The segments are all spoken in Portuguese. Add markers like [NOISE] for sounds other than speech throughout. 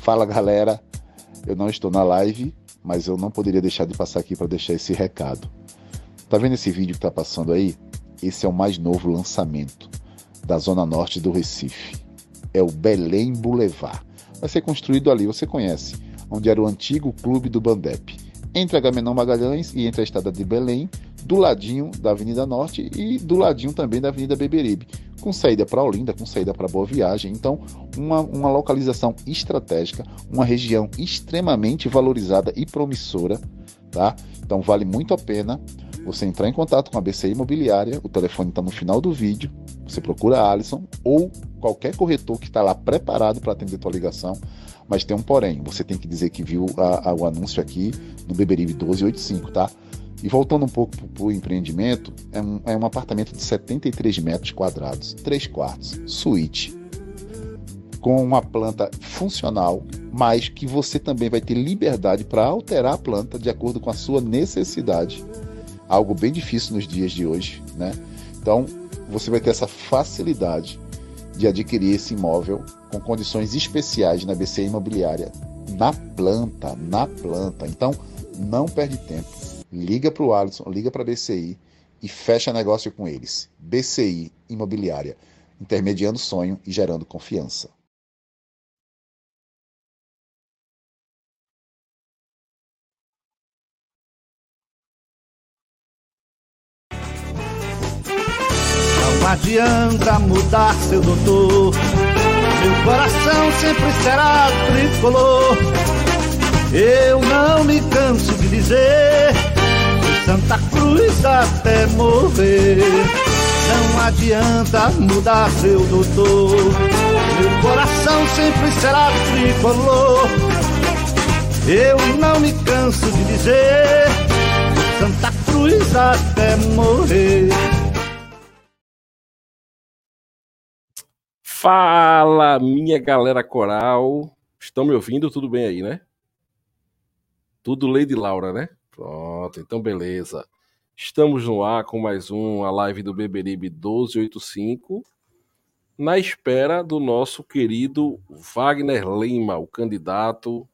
Fala galera, eu não estou na live, mas eu não poderia deixar de passar aqui para deixar esse recado. Tá vendo esse vídeo que tá passando aí? Esse é o mais novo lançamento da zona norte do Recife. É o Belém Boulevard. Vai ser construído ali, você conhece, onde era o antigo clube do Bandep. Entre a Gamenon Magalhães e entre a estrada de Belém, do ladinho da Avenida Norte e do ladinho também da Avenida Beberibe, com saída para Olinda, com saída para Boa Viagem. Então, uma, uma localização estratégica, uma região extremamente valorizada e promissora, tá? Então, vale muito a pena você entrar em contato com a BCI Imobiliária, o telefone está no final do vídeo, você procura a Alisson ou qualquer corretor que está lá preparado para atender tua ligação, mas tem um porém, você tem que dizer que viu a, a, o anúncio aqui no Beberibe 1285, tá? E voltando um pouco para o empreendimento, é um, é um apartamento de 73 metros quadrados, 3 quartos, suíte, com uma planta funcional, mas que você também vai ter liberdade para alterar a planta de acordo com a sua necessidade. Algo bem difícil nos dias de hoje, né? Então, você vai ter essa facilidade de adquirir esse imóvel com condições especiais na BC Imobiliária, na planta, na planta. Então, não perde tempo liga para o Alisson, liga para a BCI e fecha negócio com eles. BCI Imobiliária, intermediando sonho e gerando confiança. Não adianta mudar seu doutor, meu coração sempre será tricolor. Eu não me canso de dizer Santa Cruz até morrer. Não adianta mudar seu doutor, meu coração sempre será tricolor. Eu não me canso de dizer, Santa Cruz até morrer. Fala, minha galera coral. Estão me ouvindo? Tudo bem aí, né? Tudo Lady Laura, né? Pronto, então beleza. Estamos no ar com mais um, a live do Beberibe 1285, na espera do nosso querido Wagner Lima, o candidato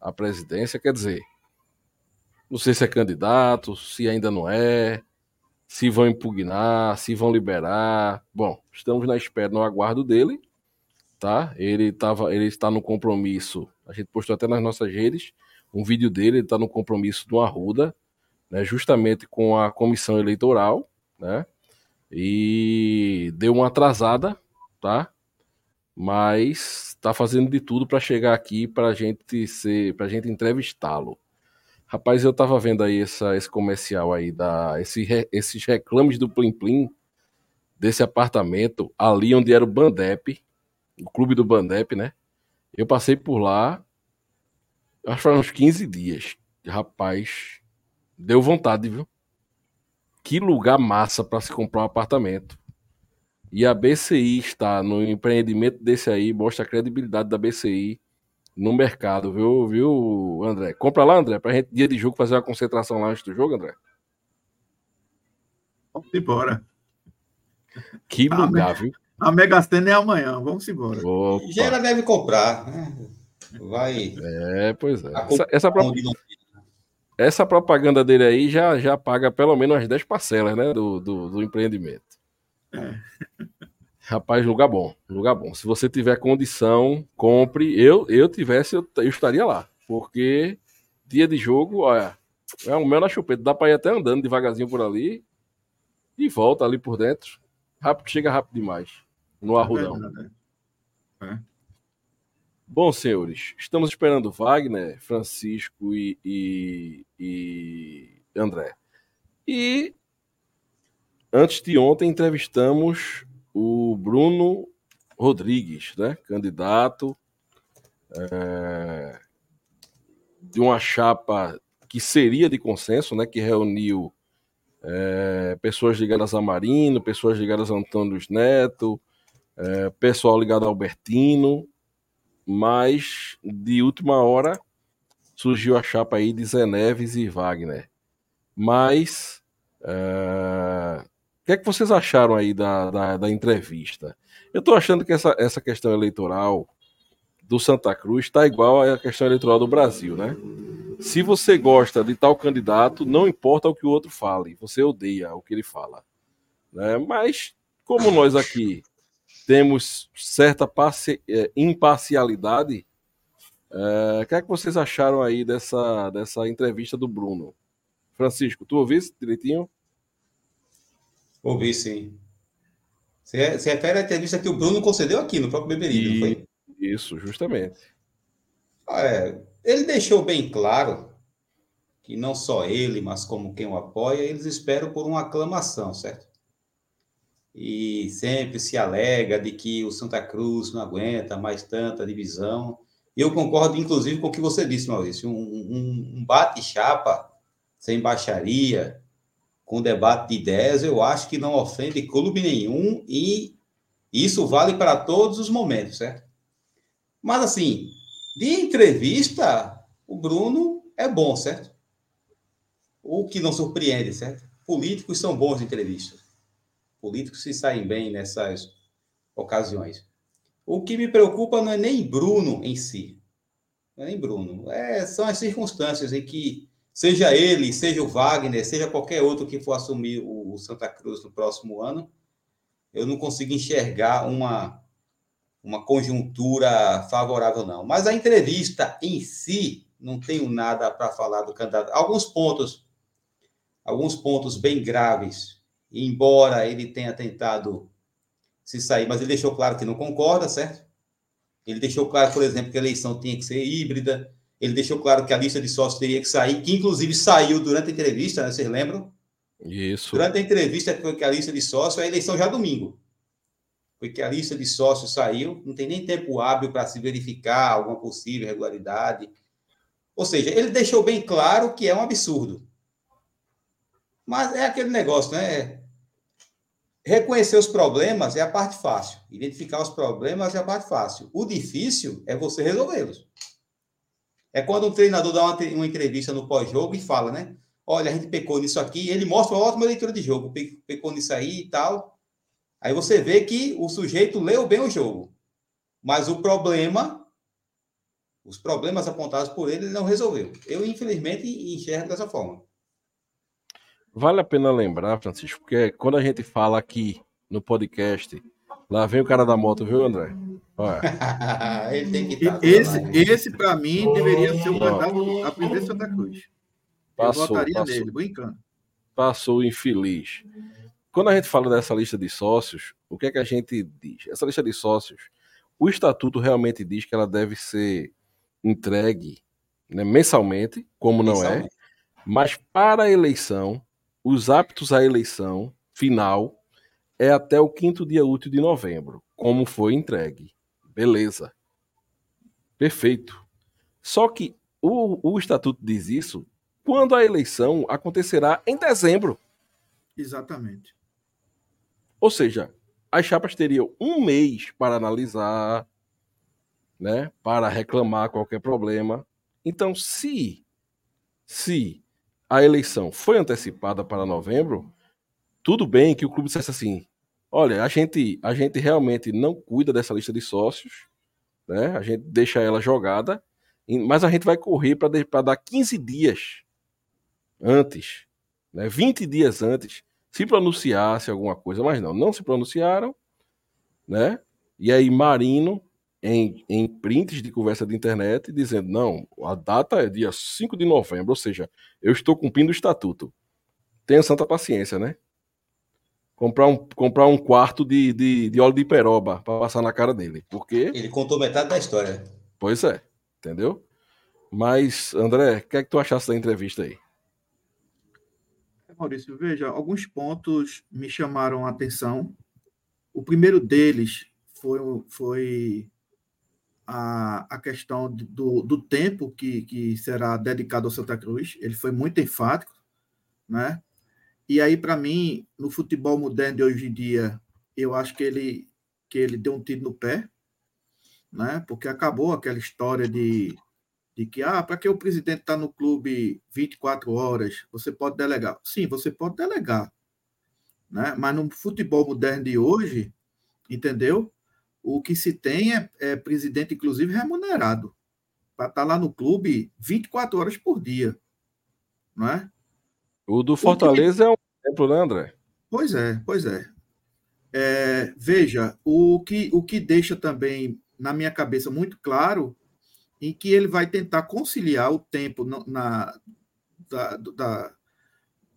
à presidência. Quer dizer, não sei se é candidato, se ainda não é, se vão impugnar, se vão liberar. Bom, estamos na espera, no aguardo dele, tá? Ele, tava, ele está no compromisso, a gente postou até nas nossas redes um vídeo dele, ele está no compromisso do Arruda, né, justamente com a comissão eleitoral, né, e deu uma atrasada, tá? Mas está fazendo de tudo para chegar aqui para gente ser, para gente entrevistá-lo. Rapaz, eu tava vendo aí essa, esse comercial aí da esse, esses reclames do Plim Plim desse apartamento ali onde era o Bandep, o clube do Bandep, né? Eu passei por lá acho que foram uns 15 dias. Rapaz, deu vontade, viu? Que lugar massa para se comprar um apartamento. E a BCI está no empreendimento desse aí, mostra a credibilidade da BCI no mercado, viu, viu, André? Compra lá, André, pra gente, dia de jogo, fazer uma concentração lá antes do jogo, André. Vamos embora. Que lugar, a viu? A Mega Sena é amanhã, vamos embora. Já ela deve comprar, né? Vai. É, pois é. Essa, essa, pro... essa, propaganda dele aí já, já paga pelo menos as 10 parcelas, né? Do, do, do empreendimento. É. Rapaz, lugar bom, lugar bom. Se você tiver condição, compre. Eu, eu tivesse, eu, eu estaria lá. Porque dia de jogo, olha, é um mel na chupeta. Dá pra ir até andando devagarzinho por ali e volta ali por dentro. Rápido, chega rápido demais. No arrudão. É. é. Bom, senhores, estamos esperando Wagner, Francisco e, e, e, André. E antes de ontem entrevistamos o Bruno Rodrigues, né? Candidato é, de uma chapa que seria de consenso, né? Que reuniu é, pessoas ligadas a Marino, pessoas ligadas a Antônio Neto, é, pessoal ligado a Albertino mas de última hora surgiu a chapa aí de Zé Neves e Wagner. Mas uh, o que é que vocês acharam aí da, da, da entrevista? Eu estou achando que essa, essa questão eleitoral do Santa Cruz está igual à questão eleitoral do Brasil, né? Se você gosta de tal candidato, não importa o que o outro fale, você odeia o que ele fala. Né? Mas, como nós aqui temos certa é, imparcialidade, é, o que é que vocês acharam aí dessa, dessa entrevista do Bruno? Francisco, tu ouviste direitinho? Ouvi, sim. Você, se refere à entrevista que o Bruno concedeu aqui no próprio Beberido, não foi? Isso, justamente. É, ele deixou bem claro que não só ele, mas como quem o apoia, eles esperam por uma aclamação, certo? E sempre se alega de que o Santa Cruz não aguenta mais tanta divisão. Eu concordo, inclusive, com o que você disse, Maurício. Um, um, bate-chapa sem baixaria, com debate de ideias, eu acho que não ofende clube nenhum e isso vale para todos os momentos, certo? Mas, assim, de entrevista, o Bruno é bom, certo? O que não surpreende, certo? Políticos são bons de entrevista. Políticos se saem bem nessas ocasiões. O que me preocupa não é nem Bruno em si. Não é nem Bruno. É, são as circunstâncias em que seja ele, seja o Wagner, seja qualquer outro que for assumir o, Santa Cruz no próximo ano, eu não consigo enxergar uma, uma conjuntura favorável, não. Mas a entrevista em si, não tenho nada para falar do candidato. Alguns pontos, alguns pontos bem graves, embora ele tenha tentado se sair, mas ele deixou claro que não concorda, certo? Ele deixou claro, por exemplo, que a eleição tinha que ser híbrida, ele deixou claro que a lista de sócios teria que sair, que inclusive saiu durante a entrevista, né? vocês lembram? Isso. Durante a entrevista, foi que a lista de sócios, a eleição já domingo. Foi que a lista de sócios saiu, não tem nem tempo hábil para se verificar alguma possível irregularidade. Ou seja, ele deixou bem claro que é um absurdo. Mas é aquele negócio, né? Reconhecer os problemas é a parte fácil. Identificar os problemas é a parte fácil. O difícil é você resolvê-los. É quando um treinador dá uma, uma entrevista no pós-jogo e fala, né? Olha, a gente pecou nisso aqui, ele mostra uma ótima leitura de jogo, pecou nisso aí e tal. Aí você vê que o sujeito leu bem o jogo. Mas o problema, os problemas apontados por ele, ele não resolveu. Eu, infelizmente, enxergo dessa forma. Vale a pena lembrar, Francisco, porque quando a gente fala aqui no podcast, lá vem o cara da moto, viu, André? [LAUGHS] Ele tem que estar esse, esse para mim, deveria ser o candidato a presidente Santa Cruz. Passou, Eu votaria passou, nele, brincando. Passou infeliz. Quando a gente fala dessa lista de sócios, o que é que a gente diz? Essa lista de sócios, o estatuto realmente diz que ela deve ser entregue né, mensalmente, como não é, mas para a eleição, os aptos à eleição final é até o quinto dia útil de novembro, como foi entregue. Beleza. Perfeito. Só que o, o estatuto diz isso quando a eleição acontecerá em dezembro. Exatamente. Ou seja, as chapas teriam um mês para analisar, né, para reclamar qualquer problema. Então, se se a eleição foi antecipada para novembro, tudo bem que o clube dissesse assim: Olha, a gente, a gente realmente não cuida dessa lista de sócios, né? A gente deixa ela jogada, mas a gente vai correr para dar 15 dias antes, né? 20 dias antes, se pronunciasse alguma coisa, mas não, não se pronunciaram, né? E aí Marino, em, em prints de conversa de internet, dizendo, não, a data é dia 5 de novembro, ou seja, eu estou cumprindo o estatuto. Tenha santa paciência, né? comprar um, comprar um quarto de, de, de óleo de peroba para passar na cara dele. Porque. Ele contou metade da história. Pois é, entendeu? Mas, André, o que é que tu achaste da entrevista aí? Maurício, veja, alguns pontos me chamaram a atenção. O primeiro deles foi, foi a, a questão do, do tempo que, que será dedicado ao Santa Cruz. Ele foi muito enfático, né? E aí, para mim, no futebol moderno de hoje em dia, eu acho que ele, que ele deu um tiro no pé, né? porque acabou aquela história de, de que, ah, para que o presidente está no clube 24 horas, você pode delegar. Sim, você pode delegar. Né? Mas no futebol moderno de hoje, entendeu? O que se tem é, é presidente, inclusive, remunerado, para estar tá lá no clube 24 horas por dia. Não é? O do Fortaleza o que... é um exemplo, né, André? Pois é, pois é. é. veja, o que, o que deixa também na minha cabeça muito claro em que ele vai tentar conciliar o tempo na, da, da,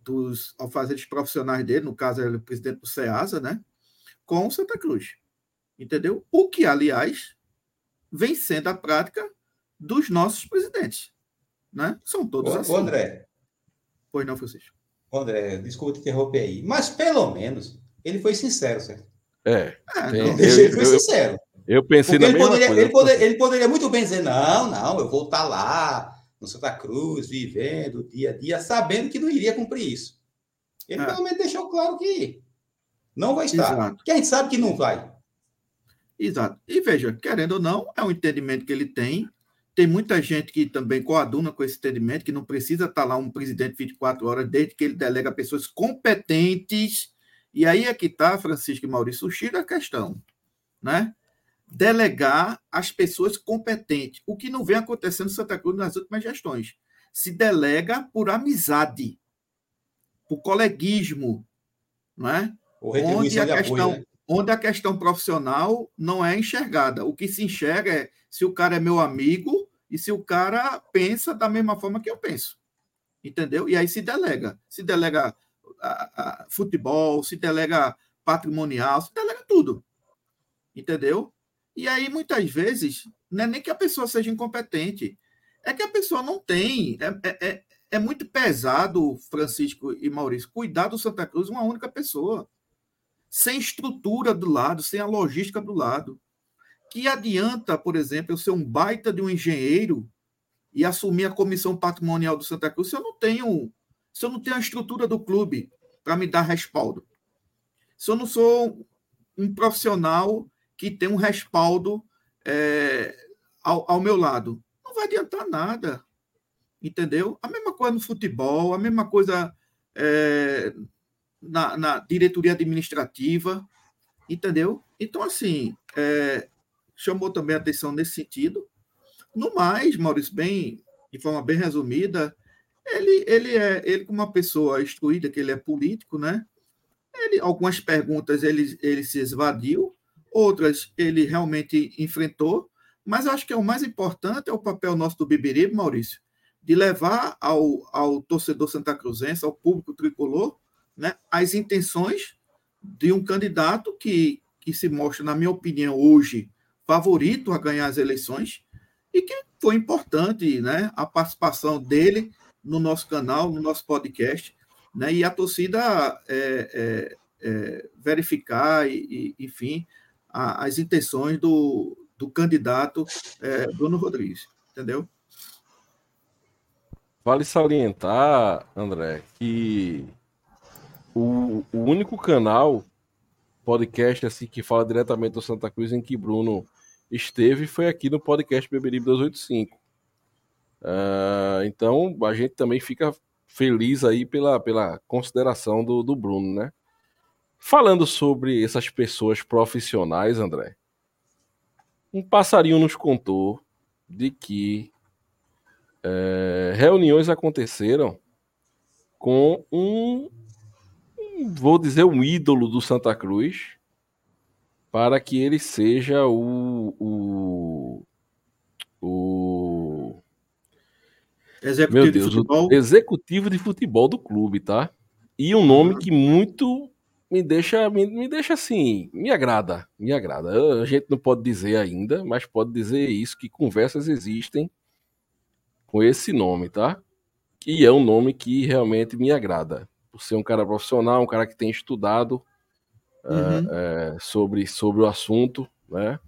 dos alfazeres profissionais dele, no caso, ele é o presidente do SEASA, né? com Santa Cruz. Entendeu? O que, aliás, vem sendo a prática dos nossos presidentes. Né? São todos ô, assim. Ô André. Pois não, Francisco. André, desculpa te interromper aí. Mas pelo menos ele foi sincero, certo? É. é tem, eu, ele foi eu, sincero. Eu pensei Porque na ele mesma poderia, coisa. Ele, poder, ele poderia muito bem dizer, não, não, eu vou estar lá no Santa Cruz, vivendo dia a dia, sabendo que não iria cumprir isso. Ele é. pelo menos deixou claro que não vai estar. Exato. Porque a gente sabe que não vai. Exato. E veja, querendo ou não, é um entendimento que ele tem. Tem muita gente que também coaduna com esse entendimento, que não precisa estar lá um presidente 24 horas, desde que ele delega pessoas competentes. E aí é que está, Francisco e Maurício, o a questão. Né? Delegar as pessoas competentes. O que não vem acontecendo em Santa Cruz nas últimas gestões. Se delega por amizade, por coleguismo, não é? onde a questão, apoio, né? Onde a questão profissional não é enxergada. O que se enxerga é se o cara é meu amigo e se o cara pensa da mesma forma que eu penso. Entendeu? E aí se delega. Se delega a, a, futebol, se delega patrimonial, se delega tudo. Entendeu? E aí, muitas vezes, não é nem que a pessoa seja incompetente, é que a pessoa não tem. É, é, é, é muito pesado, Francisco e Maurício, cuidar do Santa Cruz uma única pessoa sem estrutura do lado, sem a logística do lado. Que adianta, por exemplo, eu ser um baita de um engenheiro e assumir a comissão patrimonial do Santa Cruz se eu não tenho, se eu não tenho a estrutura do clube para me dar respaldo. Se eu não sou um profissional que tem um respaldo é, ao, ao meu lado, não vai adiantar nada. Entendeu? A mesma coisa no futebol, a mesma coisa é, na, na diretoria administrativa, entendeu? Então, assim, é, chamou também atenção nesse sentido. No mais, Maurício, bem, de forma bem resumida, ele, ele é ele como uma pessoa instruída, que ele é político, né? Ele, algumas perguntas ele, ele se esvadiu, outras ele realmente enfrentou, mas acho que é o mais importante é o papel nosso do Bibiribe, Maurício, de levar ao, ao torcedor santa cruzense, ao público tricolor, né, as intenções de um candidato que, que se mostra, na minha opinião, hoje favorito a ganhar as eleições e que foi importante né, a participação dele no nosso canal, no nosso podcast, né, e a torcida é, é, é, verificar, e, e enfim, a, as intenções do, do candidato é, Bruno Rodrigues, entendeu? Vale salientar, André, que o, o único canal podcast assim que fala diretamente do Santa Cruz em que Bruno esteve foi aqui no podcast Beberibe 285. Uh, então a gente também fica feliz aí pela, pela consideração do, do Bruno, né? Falando sobre essas pessoas profissionais, André, um passarinho nos contou de que é, reuniões aconteceram com um vou dizer, um ídolo do Santa Cruz para que ele seja o. o, o executivo meu Deus, de futebol. Executivo de futebol do clube, tá? E um nome que muito me deixa, me, me deixa assim, me agrada, me agrada. A gente não pode dizer ainda, mas pode dizer isso, que conversas existem com esse nome, tá? E é um nome que realmente me agrada por ser um cara profissional, um cara que tem estudado uhum. é, sobre, sobre o assunto, né?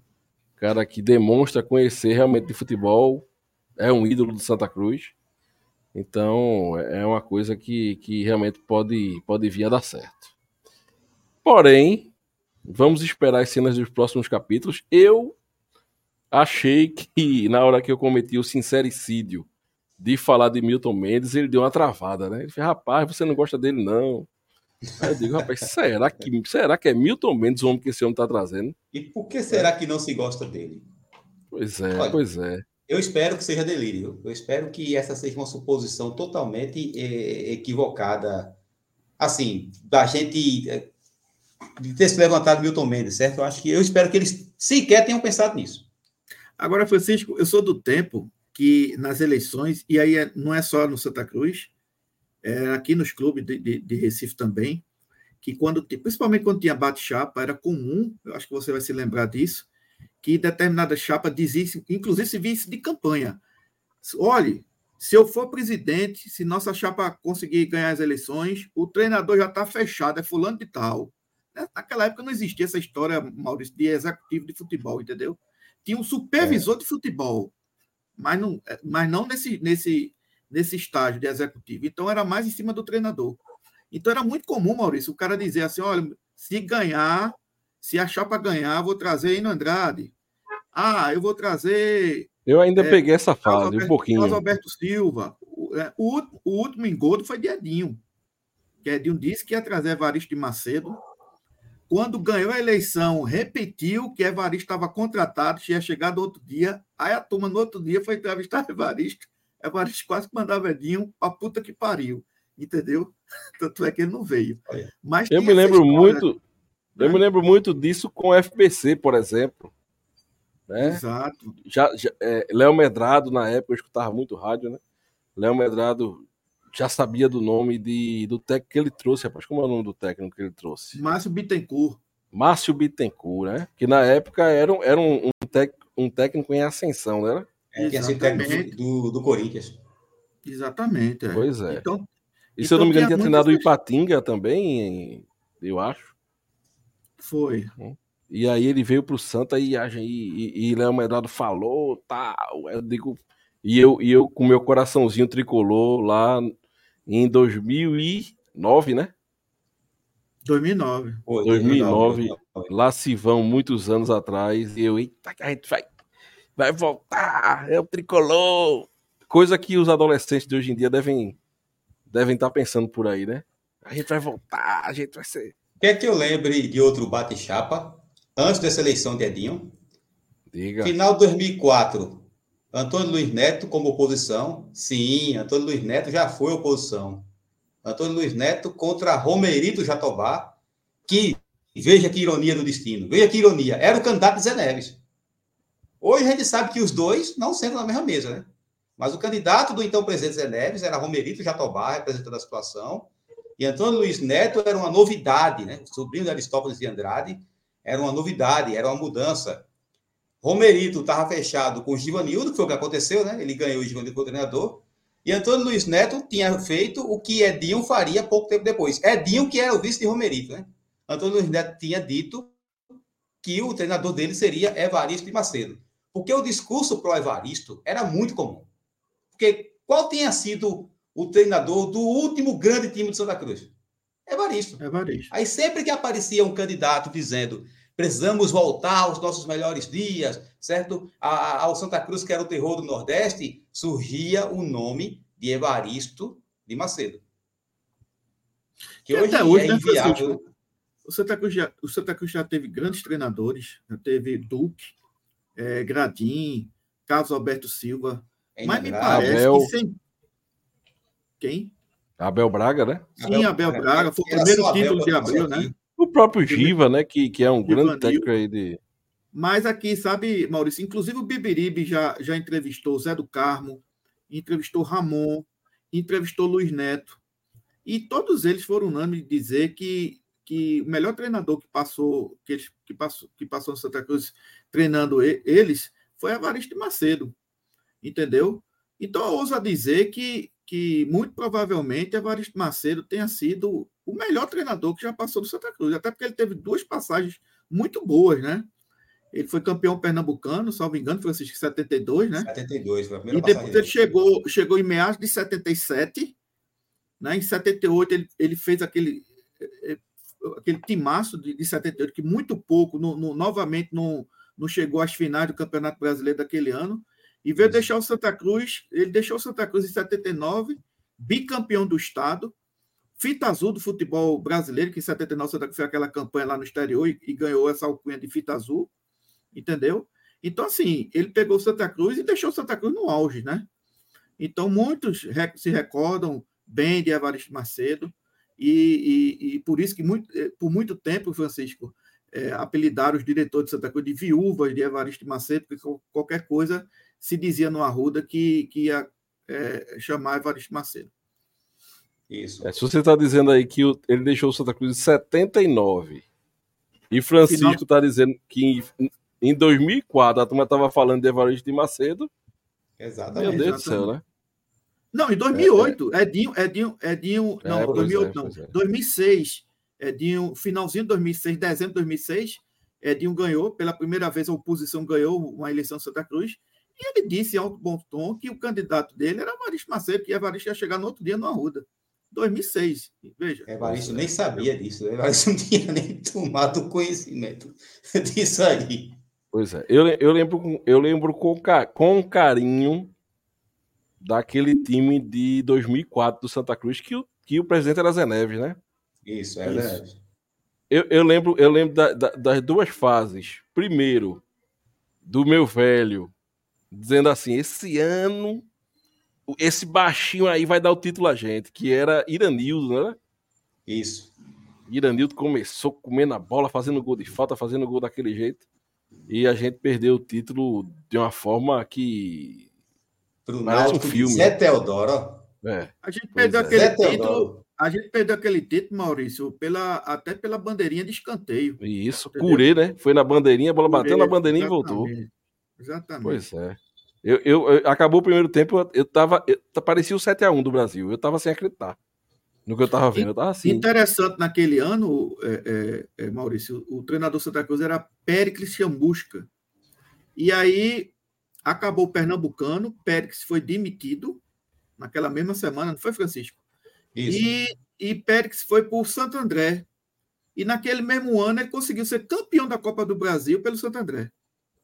Cara que demonstra conhecer realmente de futebol, é um ídolo do Santa Cruz. Então é uma coisa que, que realmente pode, pode vir a dar certo. Porém, vamos esperar as cenas dos próximos capítulos. Eu achei que na hora que eu cometi o sincericídio de falar de Milton Mendes, ele deu uma travada, né? Ele falou, rapaz, você não gosta dele, não. Aí eu digo, rapaz, será que, será que é Milton Mendes o homem que esse homem está trazendo? E por que será que não se gosta dele? Pois é, Olha, pois é. Eu espero que seja delírio. Eu espero que essa seja uma suposição totalmente eh, equivocada. Assim, da gente eh, de ter se levantado Milton Mendes, certo? Eu acho que eu espero que eles sequer tenham pensado nisso. Agora, Francisco, eu sou do tempo que nas eleições, e aí é, não é só no Santa Cruz, é aqui nos clubes de, de, de Recife também, que quando, principalmente quando tinha bate-chapa, era comum, eu acho que você vai se lembrar disso, que determinada chapa dizia, inclusive se visse de campanha. Olhe, se eu for presidente, se nossa chapa conseguir ganhar as eleições, o treinador já está fechado, é fulano de tal. Né? Naquela época não existia essa história, Maurício, de executivo de futebol, entendeu? Tinha um supervisor é. de futebol, mas não, mas não nesse, nesse, nesse estágio de executivo. Então era mais em cima do treinador. Então era muito comum, Maurício, o cara dizer assim: olha, se ganhar, se achar para ganhar, vou trazer Ino Andrade. Ah, eu vou trazer. Eu ainda é, peguei essa fase, Alberto, um pouquinho. Carlos Alberto Silva. O, é, o, o último engodo foi de Edinho. Que Edinho disse que ia trazer Evaristo de Macedo. Quando ganhou a eleição, repetiu que Evaristo estava contratado, tinha chegado outro dia. Aí a turma, no outro dia, foi entrevistar [LAUGHS] Evaristo. Evaristo quase que mandava Edinho para puta que pariu. Entendeu? [LAUGHS] Tanto é que ele não veio. Mas eu me lembro história, muito. Né? Eu me lembro muito disso com o FPC, por exemplo. Né? Exato. Já, já é, Léo Medrado, na época, eu escutava muito rádio, né? Léo Medrado já sabia do nome de, do técnico que ele trouxe, rapaz. Como é o nome do técnico que ele trouxe? Márcio Bittencourt. Márcio Bittencourt, né? Que na época era, um, era um, um, tec, um técnico em ascensão, né? É, que é técnico do, do Corinthians. Exatamente. É. Pois é. Então, e se então, eu não me engano, tinha treinado o Ipatinga também, eu acho. Foi. Hum. E aí ele veio pro Santa e, e, e, e Léo Medrado falou, tal. Eu digo, e eu, e eu com meu coraçãozinho tricolor lá em 2009, né? 2009. Pô, 2009, 2009, lá se vão muitos anos atrás, e eu, eita, a gente vai, vai voltar, é o tricolor. Coisa que os adolescentes de hoje em dia devem devem estar pensando por aí, né? A gente vai voltar, a gente vai ser. Quer que eu lembre de outro bate-chapa antes dessa eleição de Edinho? Diga. Final de 2004, Antônio Luiz Neto como oposição. Sim, Antônio Luiz Neto já foi oposição. Antônio Luiz Neto contra Romerito Jatobá, que, veja que ironia do destino, veja que ironia, era o candidato de Zé Neves. Hoje a gente sabe que os dois não sentam na mesma mesa, né? Mas o candidato do então presidente Zé Neves era Romerito Jatobá, representando a situação, e Antônio Luiz Neto era uma novidade, né? O sobrinho de Aristóteles de Andrade, era uma novidade, era uma mudança. Romerito estava fechado com o Givanildo, que foi o que aconteceu, né? Ele ganhou o Givanildo como treinador. E Antônio Luiz Neto tinha feito o que Edinho faria pouco tempo depois. Edinho, que era o vice de Romerito, né? Antônio Luiz Neto tinha dito que o treinador dele seria Evaristo de Macedo. Porque o discurso pro Evaristo era muito comum. Porque qual tinha sido o treinador do último grande time de Santa Cruz? Evaristo. Evaristo. Aí sempre que aparecia um candidato dizendo precisamos voltar aos nossos melhores dias, certo? A, ao Santa Cruz, que era o terror do Nordeste, surgia o nome de Evaristo de Macedo. Que hoje, hoje, é né, inviável. O Santa, Cruz já, o Santa Cruz já teve grandes treinadores, já teve Duque, é, Gradim, Carlos Alberto Silva, é mas me parece Abel... que sem... Quem? Abel Braga, né? Sim, Abel, Abel Braga, foi o primeiro título de Abril, né? O próprio Giva, né? Que, que é um grande técnico aí de. Mas aqui, sabe, Maurício, inclusive o Bibiribe já, já entrevistou Zé do Carmo, entrevistou Ramon, entrevistou Luiz Neto. E todos eles foram unânimes dizer que, que o melhor treinador que passou, que, eles, que, passou, que passou no Santa Cruz treinando eles foi Evaristo Macedo. Entendeu? Então, eu ouso dizer que, que muito provavelmente Evaristo Macedo tenha sido o melhor treinador que já passou do Santa Cruz, até porque ele teve duas passagens muito boas, né? Ele foi campeão pernambucano, salvo engano, Francisco, em 72, né? 72, foi a primeira E depois ele chegou, chegou em meados de 77, né? Em 78 ele, ele fez aquele eh, eh, aquele timaço de, de 78 que muito pouco, no, no, novamente não, não chegou às finais do Campeonato Brasileiro daquele ano, e veio Isso. deixar o Santa Cruz, ele deixou o Santa Cruz em 79, bicampeão do estado, fita azul do futebol brasileiro, que em 79 Santa Cruz fez aquela campanha lá no exterior e, e ganhou essa alcunha de fita azul, entendeu? Então, assim, ele pegou Santa Cruz e deixou Santa Cruz no auge, né? Então, muitos se recordam bem de Evaristo Macedo, e, e, e por isso que muito, eh, por muito tempo, Francisco, é, apelidaram os diretores de Santa Cruz de viúvas de Evaristo Macedo, porque qualquer coisa se dizia no Arruda que, que ia é, chamar Evaristo Macedo. Isso. É, se você está dizendo aí que o, ele deixou o Santa Cruz em 79 e Francisco está dizendo que em, em 2004 a turma estava falando de Evaristo de Macedo. Exatamente. Meu Deus do céu, né? Não, em 2008, é, é. Edinho, Edinho, Edinho, não, é, 2008 é, não, 2006, Edinho, finalzinho de 2006, dezembro de 2006, Edinho ganhou, pela primeira vez a oposição ganhou uma eleição em Santa Cruz, e ele disse em alto bom tom que o candidato dele era Evaristo Macedo, que Evaristo ia chegar no outro dia no Arruda. 2006, veja. Evaristo nem sabia disso, Evaristo [LAUGHS] não tinha nem tomado conhecimento [LAUGHS] disso aí. Pois é, eu, eu lembro, eu lembro com, com carinho daquele time de 2004 do Santa Cruz que o, que o presidente era Zé Neves, né? Isso, é verdade. Eu, eu lembro, eu lembro da, da, das duas fases. Primeiro, do meu velho, dizendo assim: esse ano, esse baixinho aí vai dar o título a gente, que era Iranildo, né? Isso. Iranildo começou comendo a bola, fazendo gol de falta, fazendo gol daquele jeito. E a gente perdeu o título de uma forma que. Pro Parece um filme. Zé Teodoro. É. A gente perdeu é. aquele título. A gente perdeu aquele título, Maurício, pela, até pela bandeirinha de escanteio. Isso, curê, né? Foi na bandeirinha, a bola Curê, bateu na bandeirinha exatamente. e voltou. Exatamente. Pois é. Eu, eu, eu, acabou o primeiro tempo, eu, eu tava. Eu, parecia o 7x1 do Brasil. Eu tava sem acreditar no que eu tava vendo. Eu tava assim. Interessante naquele ano, é, é, é, Maurício, o treinador Santa Cruz era Péricles Chambusca. E aí acabou o Pernambucano, Péricles foi demitido naquela mesma semana, não foi, Francisco? Isso. E, e Pérez foi para o Santo André. E naquele mesmo ano ele conseguiu ser campeão da Copa do Brasil pelo Santo André.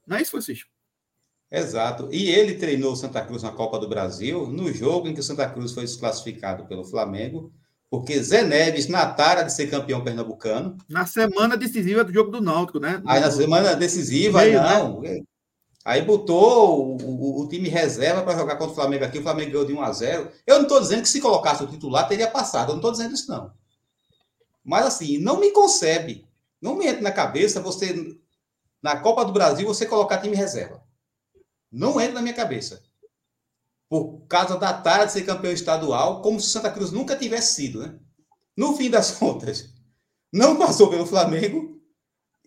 Não é isso, Francisco? Exato. E ele treinou o Santa Cruz na Copa do Brasil no jogo em que o Santa Cruz foi desclassificado pelo Flamengo, porque Zé Neves, na tara de ser campeão pernambucano. Na semana decisiva do jogo do Náutico, né? Aí na semana decisiva, meio, não. Né? Aí botou o, o, o time reserva para jogar contra o Flamengo aqui. O Flamengo ganhou de 1 a 0 Eu não estou dizendo que se colocasse o titular teria passado. Eu não estou dizendo isso, não. Mas assim, não me concebe. Não me entra na cabeça você, na Copa do Brasil, você colocar time reserva. Não entra na minha cabeça. Por causa da tara de ser campeão estadual, como se Santa Cruz nunca tivesse sido, né? No fim das [LAUGHS] contas, não passou pelo Flamengo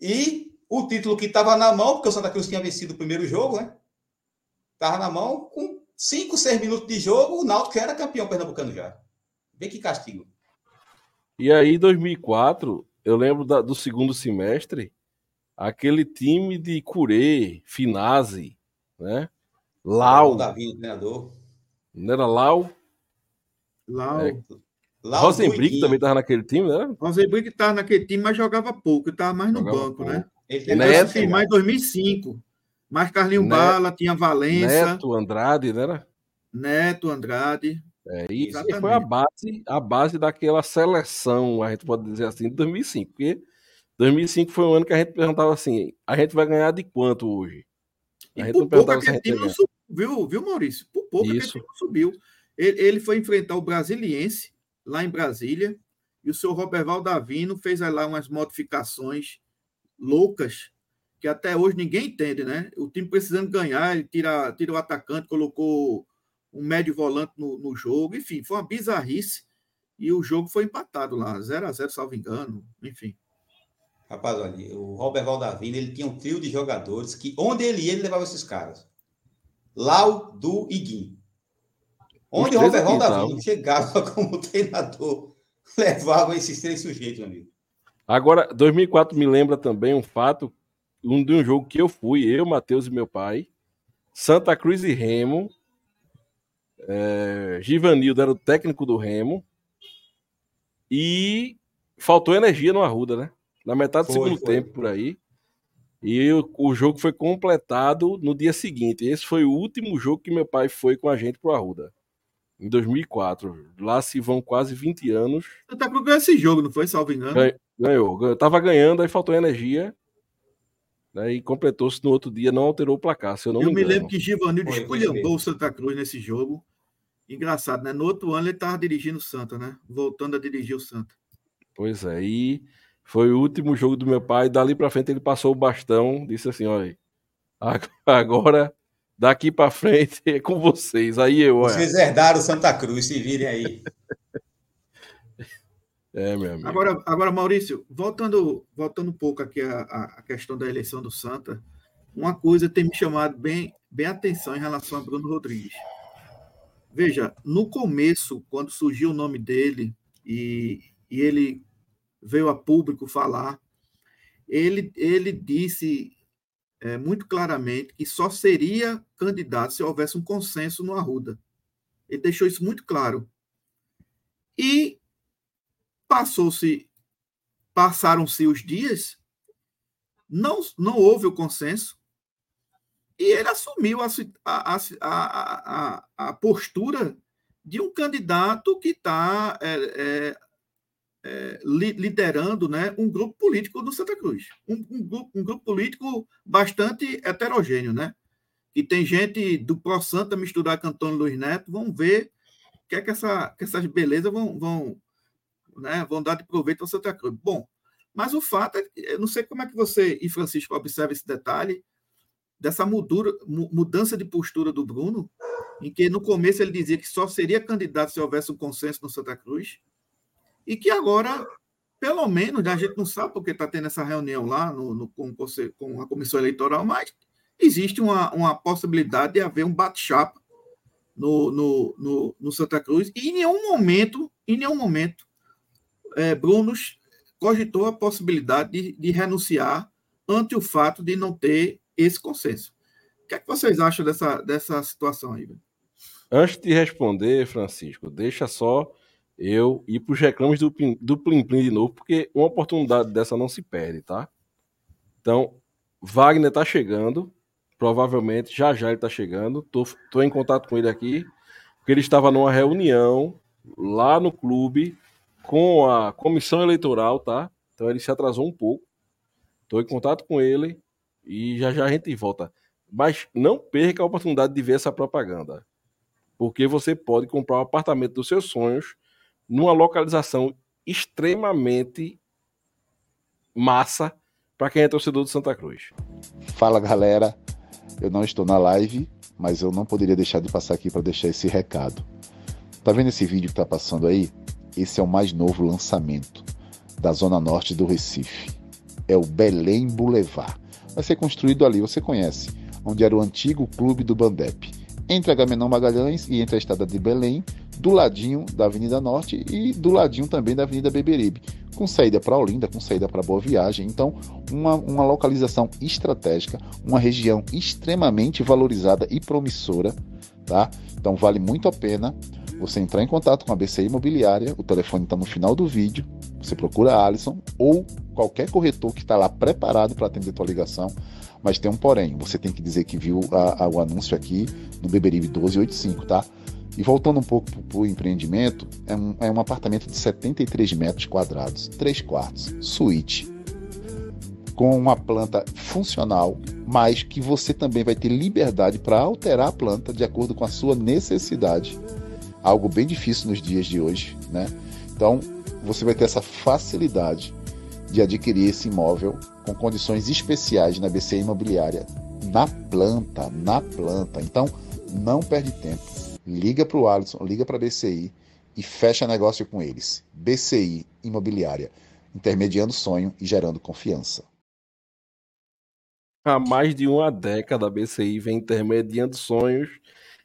e o título que estava na mão, porque o Santa Cruz tinha vencido o primeiro jogo, né? Estava na mão, com 5, 6 minutos de jogo, o Náutico era campeão pernambucano já. Vê que castigo. E aí, 2004, eu lembro da, do segundo semestre, aquele time de Curê, Finazzi, né? Lau. Davi, treinador. Não era Lau? Lau. É, Rosenbrick também estava naquele time, né? Rosenbrick estava naquele time, mas jogava pouco, estava mais no jogava banco, pouco. né? Ele Neto, se mais em 2005. Mais Carlinho Neto, Bala, tinha Valença. Neto Andrade, né? Era? Neto Andrade. É, isso Exatamente. foi a base, a base daquela seleção, a gente pode dizer assim, de 2005. Porque 2005 foi um ano que a gente perguntava assim: a gente vai ganhar de quanto hoje? E por pouco aquele time não subiu, viu, viu, Maurício? Por pouco Isso. aquele time não subiu. Ele, ele, foi enfrentar o Brasiliense, lá em Brasília, e o seu Roberval Davino fez lá umas modificações loucas que até hoje ninguém entende, né? O time precisando ganhar, ele tira, tira o atacante, colocou um médio volante no, no jogo, enfim, foi uma bizarrice e o jogo foi empatado lá, 0 a 0 salvo engano, enfim. Rapaz, olha, o Robert Valdavino, ele tinha um trio de jogadores que, onde ele ia, ele levava esses caras. Lau, Du e Guim. Onde o Robert Valdavino chegava [LAUGHS] como treinador, levava esses três sujeitos, amigo. Agora, 2004 me lembra também um fato, um de um jogo que eu fui, eu, Matheus e meu pai, Santa Cruz e Remo, é, Givanildo era o técnico do Remo, e faltou energia no Arruda, né? Na metade do foi, segundo foi. tempo, por aí. E o, o, jogo foi completado no dia seguinte. Esse foi o último jogo que meu pai foi com a gente pro Arruda. em 2004. Lá se vão quase 20 anos. Santa Cruz ganhou esse jogo, não foi? Salvo engano. Ganhou, ganhou. Tava ganhando, aí faltou energia. Né, e completou-se no outro dia, não alterou o placar. Se eu não eu me, me lembro que Givanildo esculhambou o Santa Cruz nesse jogo. Engraçado, né? No outro ano ele estava dirigindo o Santa, né? Voltando a dirigir o Santa. Pois é, e foi o último jogo do meu pai. Dali para frente ele passou o bastão, disse assim: olha, [LAUGHS] agora daqui para frente é com vocês. Aí eu. Olha. Vocês herdaram Santa Cruz, se virem aí. [LAUGHS] É, meu amigo. Agora, agora Maurício, voltando, voltando um pouco aqui a, a questão da eleição do Santa, uma coisa tem me chamado bem, bem atenção em relação a Bruno Rodrigues. Veja, no começo, quando surgiu o nome dele e, e ele veio a público falar, ele, ele disse é, muito claramente que só seria candidato se houvesse um consenso no Arruda. Ele deixou isso muito claro. E Passou-se, passaram-se os dias, não, não houve o consenso, e ele assumiu a, a, a, a postura de um candidato que está é, é, é, liderando né, um grupo político do Santa Cruz. Um, um, grupo, um grupo político bastante heterogêneo, né? E tem gente do Pro Santa misturar com Antônio Luiz Neto, vamos ver o que é que, essa, que essas belezas vão, vão, né, vão dar de proveito ao Santa Cruz. Bom, mas o fato é eu não sei como é que você e Francisco observa esse detalhe dessa mudura, mudança de postura do Bruno, em que no começo ele dizia que só seria candidato se houvesse um consenso no Santa Cruz, e que agora, pelo menos, a gente não sabe porque está tendo essa reunião lá no, no com, com, a comissão eleitoral, mas existe uma, uma possibilidade de haver um bate-chapa no, no, no, no Santa Cruz, e em nenhum momento, em nenhum momento, é, Bruno cogitou a possibilidade de, de, renunciar ante o fato de não ter esse consenso. O que é que vocês acham dessa, dessa situação aí? Antes de responder, Francisco, deixa só eu ir para os reclames do, do Plim Plim de novo, porque uma oportunidade dessa não se perde, tá? Então, Wagner está chegando, provavelmente já já ele está chegando. Tô, tô em contato com ele aqui, porque ele estava numa reunião lá no clube com a comissão eleitoral, tá? Então ele se atrasou um pouco. Estou em contato com ele e já já a gente volta. Mas não perca a oportunidade de ver essa propaganda. Porque você pode comprar o um apartamento dos seus sonhos numa localização extremamente massa para quem é torcedor do Santa Cruz. Fala galera, eu não estou na live, mas eu não poderia deixar de passar aqui para deixar esse recado. Tá vendo esse vídeo que está passando aí? Esse é o mais novo lançamento da zona norte do Recife. É o Belém Boulevard. Vai ser construído ali, você conhece, onde era o antigo clube do Bandep. Entre a Gamenão Magalhães e entre a estrada de Belém, do ladinho da Avenida Norte e do ladinho também da Avenida Beberibe, com saída para Olinda, com saída para Boa Viagem. Então, uma, uma localização estratégica, uma região extremamente valorizada e promissora, tá? Então, vale muito a pena você entrar em contato com a BCI Imobiliária, o telefone está no final do vídeo, você procura a Alisson ou qualquer corretor que está lá preparado para atender a tua ligação, mas tem um porém, você tem que dizer que viu a, a, o anúncio aqui no Beberibe 1285, tá? E voltando um pouco para o empreendimento, é um, é um apartamento de 73 metros quadrados, 3 quartos, suíte, com uma planta funcional, mas que você também vai ter liberdade para alterar a planta de acordo com a sua necessidade algo bem difícil nos dias de hoje, né? Então, você vai ter essa facilidade de adquirir esse imóvel com condições especiais na BCI Imobiliária, na planta, na planta. Então, não perde tempo. Liga para o Alisson, liga para a BCI e fecha negócio com eles. BCI Imobiliária, intermediando sonho e gerando confiança. Há mais de uma década a BCI vem intermediando sonhos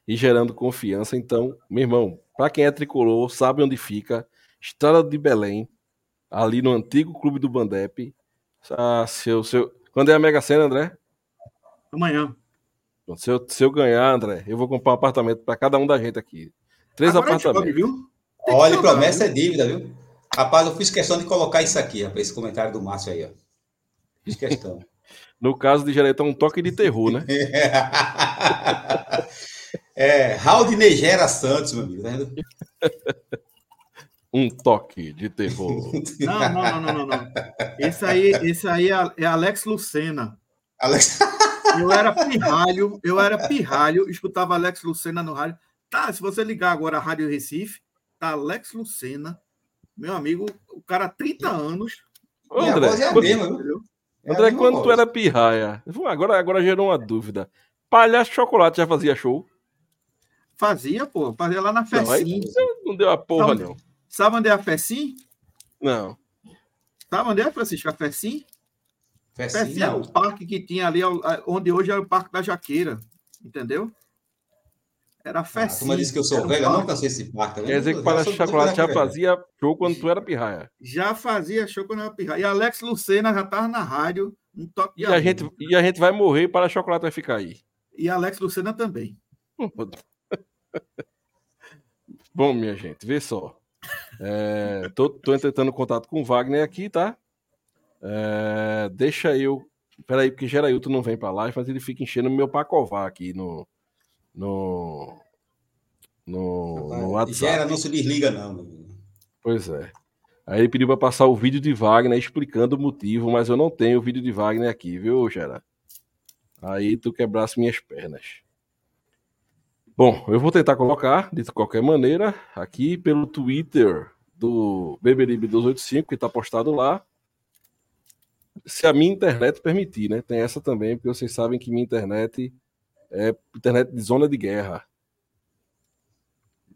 e gerando confiança. Então, meu irmão, para quem é tricolor, sabe onde fica. Estrada de Belém, ali no antigo clube do Bandep. Ah, seu, seu... Quando é a Mega Sena, André? Amanhã. Se eu, se eu ganhar, André, eu vou comprar um apartamento para cada um da gente aqui. Três Agora apartamentos. viu? Olha, promessa viu? é dívida, viu? Rapaz, eu fiz questão de colocar isso aqui, rapaz, esse comentário do Márcio aí, ó. Fiz questão. [LAUGHS] no caso de Jaretão, um toque de terror, né? [LAUGHS] É, Raul Gera Santos, meu amigo. Tá vendo? [LAUGHS] Um toque de terror. [LAUGHS] Não, não, não, não, não. Esse aí, esse aí é é Alex Lucena. Alex... [LAUGHS] Eu era pirralho, eu era pirralho, escutava Alex Lucena no rádio. Tá, se você ligar agora a Rádio Recife, tá Alex Lucena, meu amigo, o cara há 30 anos. Ô, André, é a quando- mesma? É a André, quando tu voz. era pirraia, agora, agora gerou uma dúvida. Palhaço Chocolate já fazia show? Fazia, pô, fazia lá na Não, Fecim. não deu a porra, Não. não. Sabe onde é a Fecim? Não. Sabe onde é, Francisco? A Fecim? Fecim é o parque que tinha ali, onde hoje é o Parque da Jaqueira. Entendeu? Era a A Fecim. turma disse que eu sou velho, eu não parque. cansei esse parque. vendo? Quer dizer que Palhaço sou- Chocolate já fazia show quando tu era pirraia. Já fazia show quando era pirra. E Alex Lucena já estava na rádio, um de E a, gente, e a gente vai morrer e Palhaço Chocolate vai ficar aí. E Alex Lucena também. Bom, minha gente, vê só. É, tô, tô tentando contato com o Wagner aqui, tá? É, deixa eu. Peraí, porque Gerailton não vem pra live, mas ele fica enchendo meu pacovar aqui no. No. No, no WhatsApp. Gera, não se desliga, não. Pois é. Aí ele pediu pra passar o vídeo de Wagner explicando o motivo, mas eu não tenho o vídeo de Wagner aqui, viu, Gera? Aí tu quebrasse minhas pernas. Bom, eu vou tentar colocar, de qualquer maneira, aqui pelo Twitter do Beberibe 285, que tá postado lá. Se a minha internet permitir, né? Tem essa também, porque vocês sabem que minha internet é internet de zona de guerra.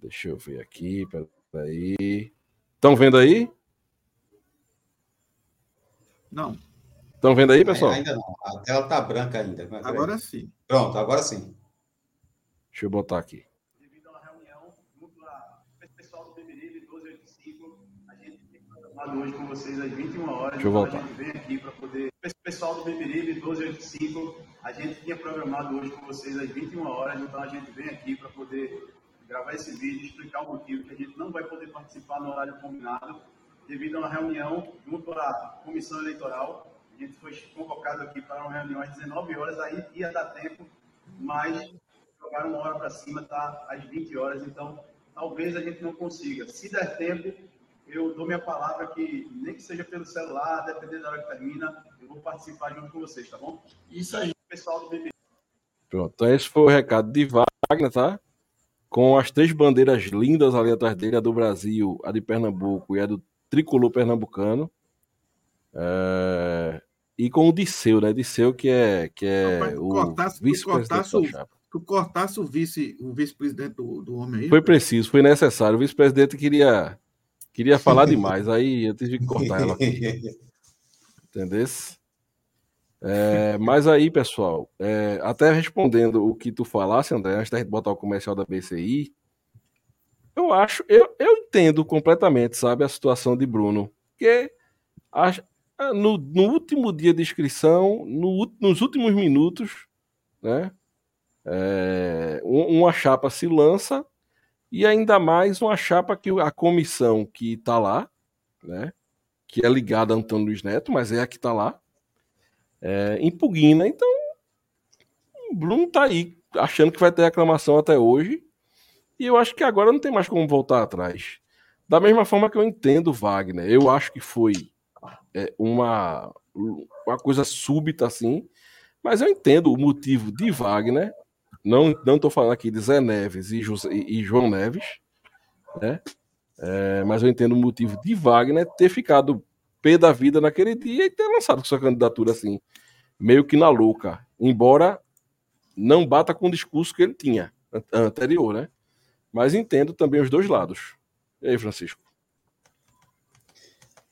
Deixa eu ver aqui, peraí. Estão vendo aí? Não, Estão vendo aí, pessoal? Ainda não. A tela tá branca ainda. Agora sim. Pronto, agora sim. Deixa eu botar aqui. devido a uma reunião junto ao pessoal do Beberibe 1285. A gente tem programado hoje com vocês às 21 horas. Deixa eu então voltar. A gente vem aqui para poder. Pessoal do Beberibe 1285, a gente tinha programado hoje com vocês às 21 horas. Então a gente vem aqui para poder gravar esse vídeo explicar o motivo que a gente não vai poder participar no horário combinado devido a uma reunião junto à comissão eleitoral. A gente foi convocado aqui para uma reunião às 19 horas, aí ia dar tempo, mas jogaram uma hora para cima, tá às 20 horas, então talvez a gente não consiga. Se der tempo, eu dou minha palavra que, nem que seja pelo celular, dependendo da hora que termina, eu vou participar junto com vocês, tá bom? Isso aí, pessoal do BB. Pronto. Então esse foi o recado de Wagner, tá? Com as três bandeiras lindas ali atrás dele, a do Brasil, a de Pernambuco e a do tricolor pernambucano. É, E com o Disseu, né? Disseu que é, que é tu o vice-presidente da chapa. Tu cortasse o vice, o vice-presidente do, do homem aí. Foi preciso, foi necessário. O vice-presidente queria, queria falar demais, aí eu tive que cortar ela aqui. Entendesse? É, mas aí, pessoal, é, até respondendo o que tu falasse, André, antes da gente botar o comercial da BCI, eu acho, eu, eu entendo completamente, sabe, a situação de Bruno. Porque a- no, no último dia de inscrição, no nos últimos minutos, né, é, um- uma chapa se lança e ainda mais uma chapa que a comissão que está lá, né, que é ligada a Antônio Luiz Neto, mas é a que está lá, é, impugna. Então, o Bruno tá aí, achando que vai ter aclamação até hoje, e eu acho que agora não tem mais como voltar atrás. Da mesma forma que eu entendo Wagner, eu acho que foi é, uma, uma coisa súbita assim, mas eu entendo o motivo de Wagner. Não não estou falando aqui de Zé Neves e, José- e- João Neves, né? É, mas eu entendo o motivo de Wagner ter ficado pé da vida naquele dia e ter lançado sua candidatura assim, meio que na louca, embora não bata com o discurso que ele tinha an- anterior, né? Mas entendo também os dois lados. E aí, Francisco?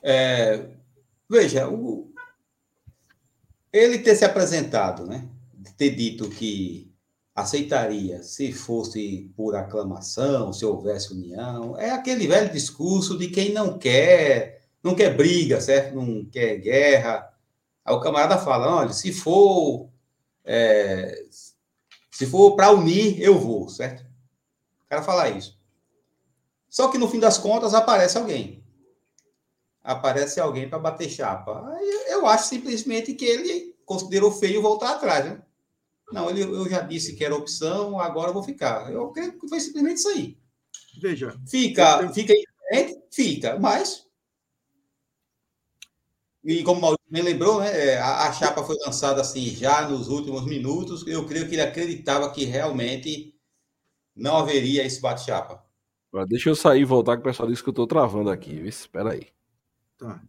É, veja, o- ele ter se apresentado, né? Ter dito que aceitaria se fosse por aclamação, se houvesse união, é aquele velho discurso de quem não quer, não quer briga, certo? Não quer guerra. Aí o camarada fala, olha, se for é, se for para unir, eu vou, certo? O cara fala isso. Só que no fim das contas aparece alguém aparece alguém para bater chapa. Eu acho simplesmente que ele considerou feio voltar atrás, né? Não, ele, eu já disse que era opção, agora eu vou ficar. Eu creio que foi simplesmente isso aí. Veja. Fica, eu... fica diferente? Fica, mas. E como o Maurício me lembrou, né, a, a, chapa foi lançada assim já nos últimos minutos. Eu creio que ele acreditava que realmente não haveria esse bate-chapa. Deixa eu sair e voltar, que o pessoal disse que eu estou travando aqui. Espera aí. Tá.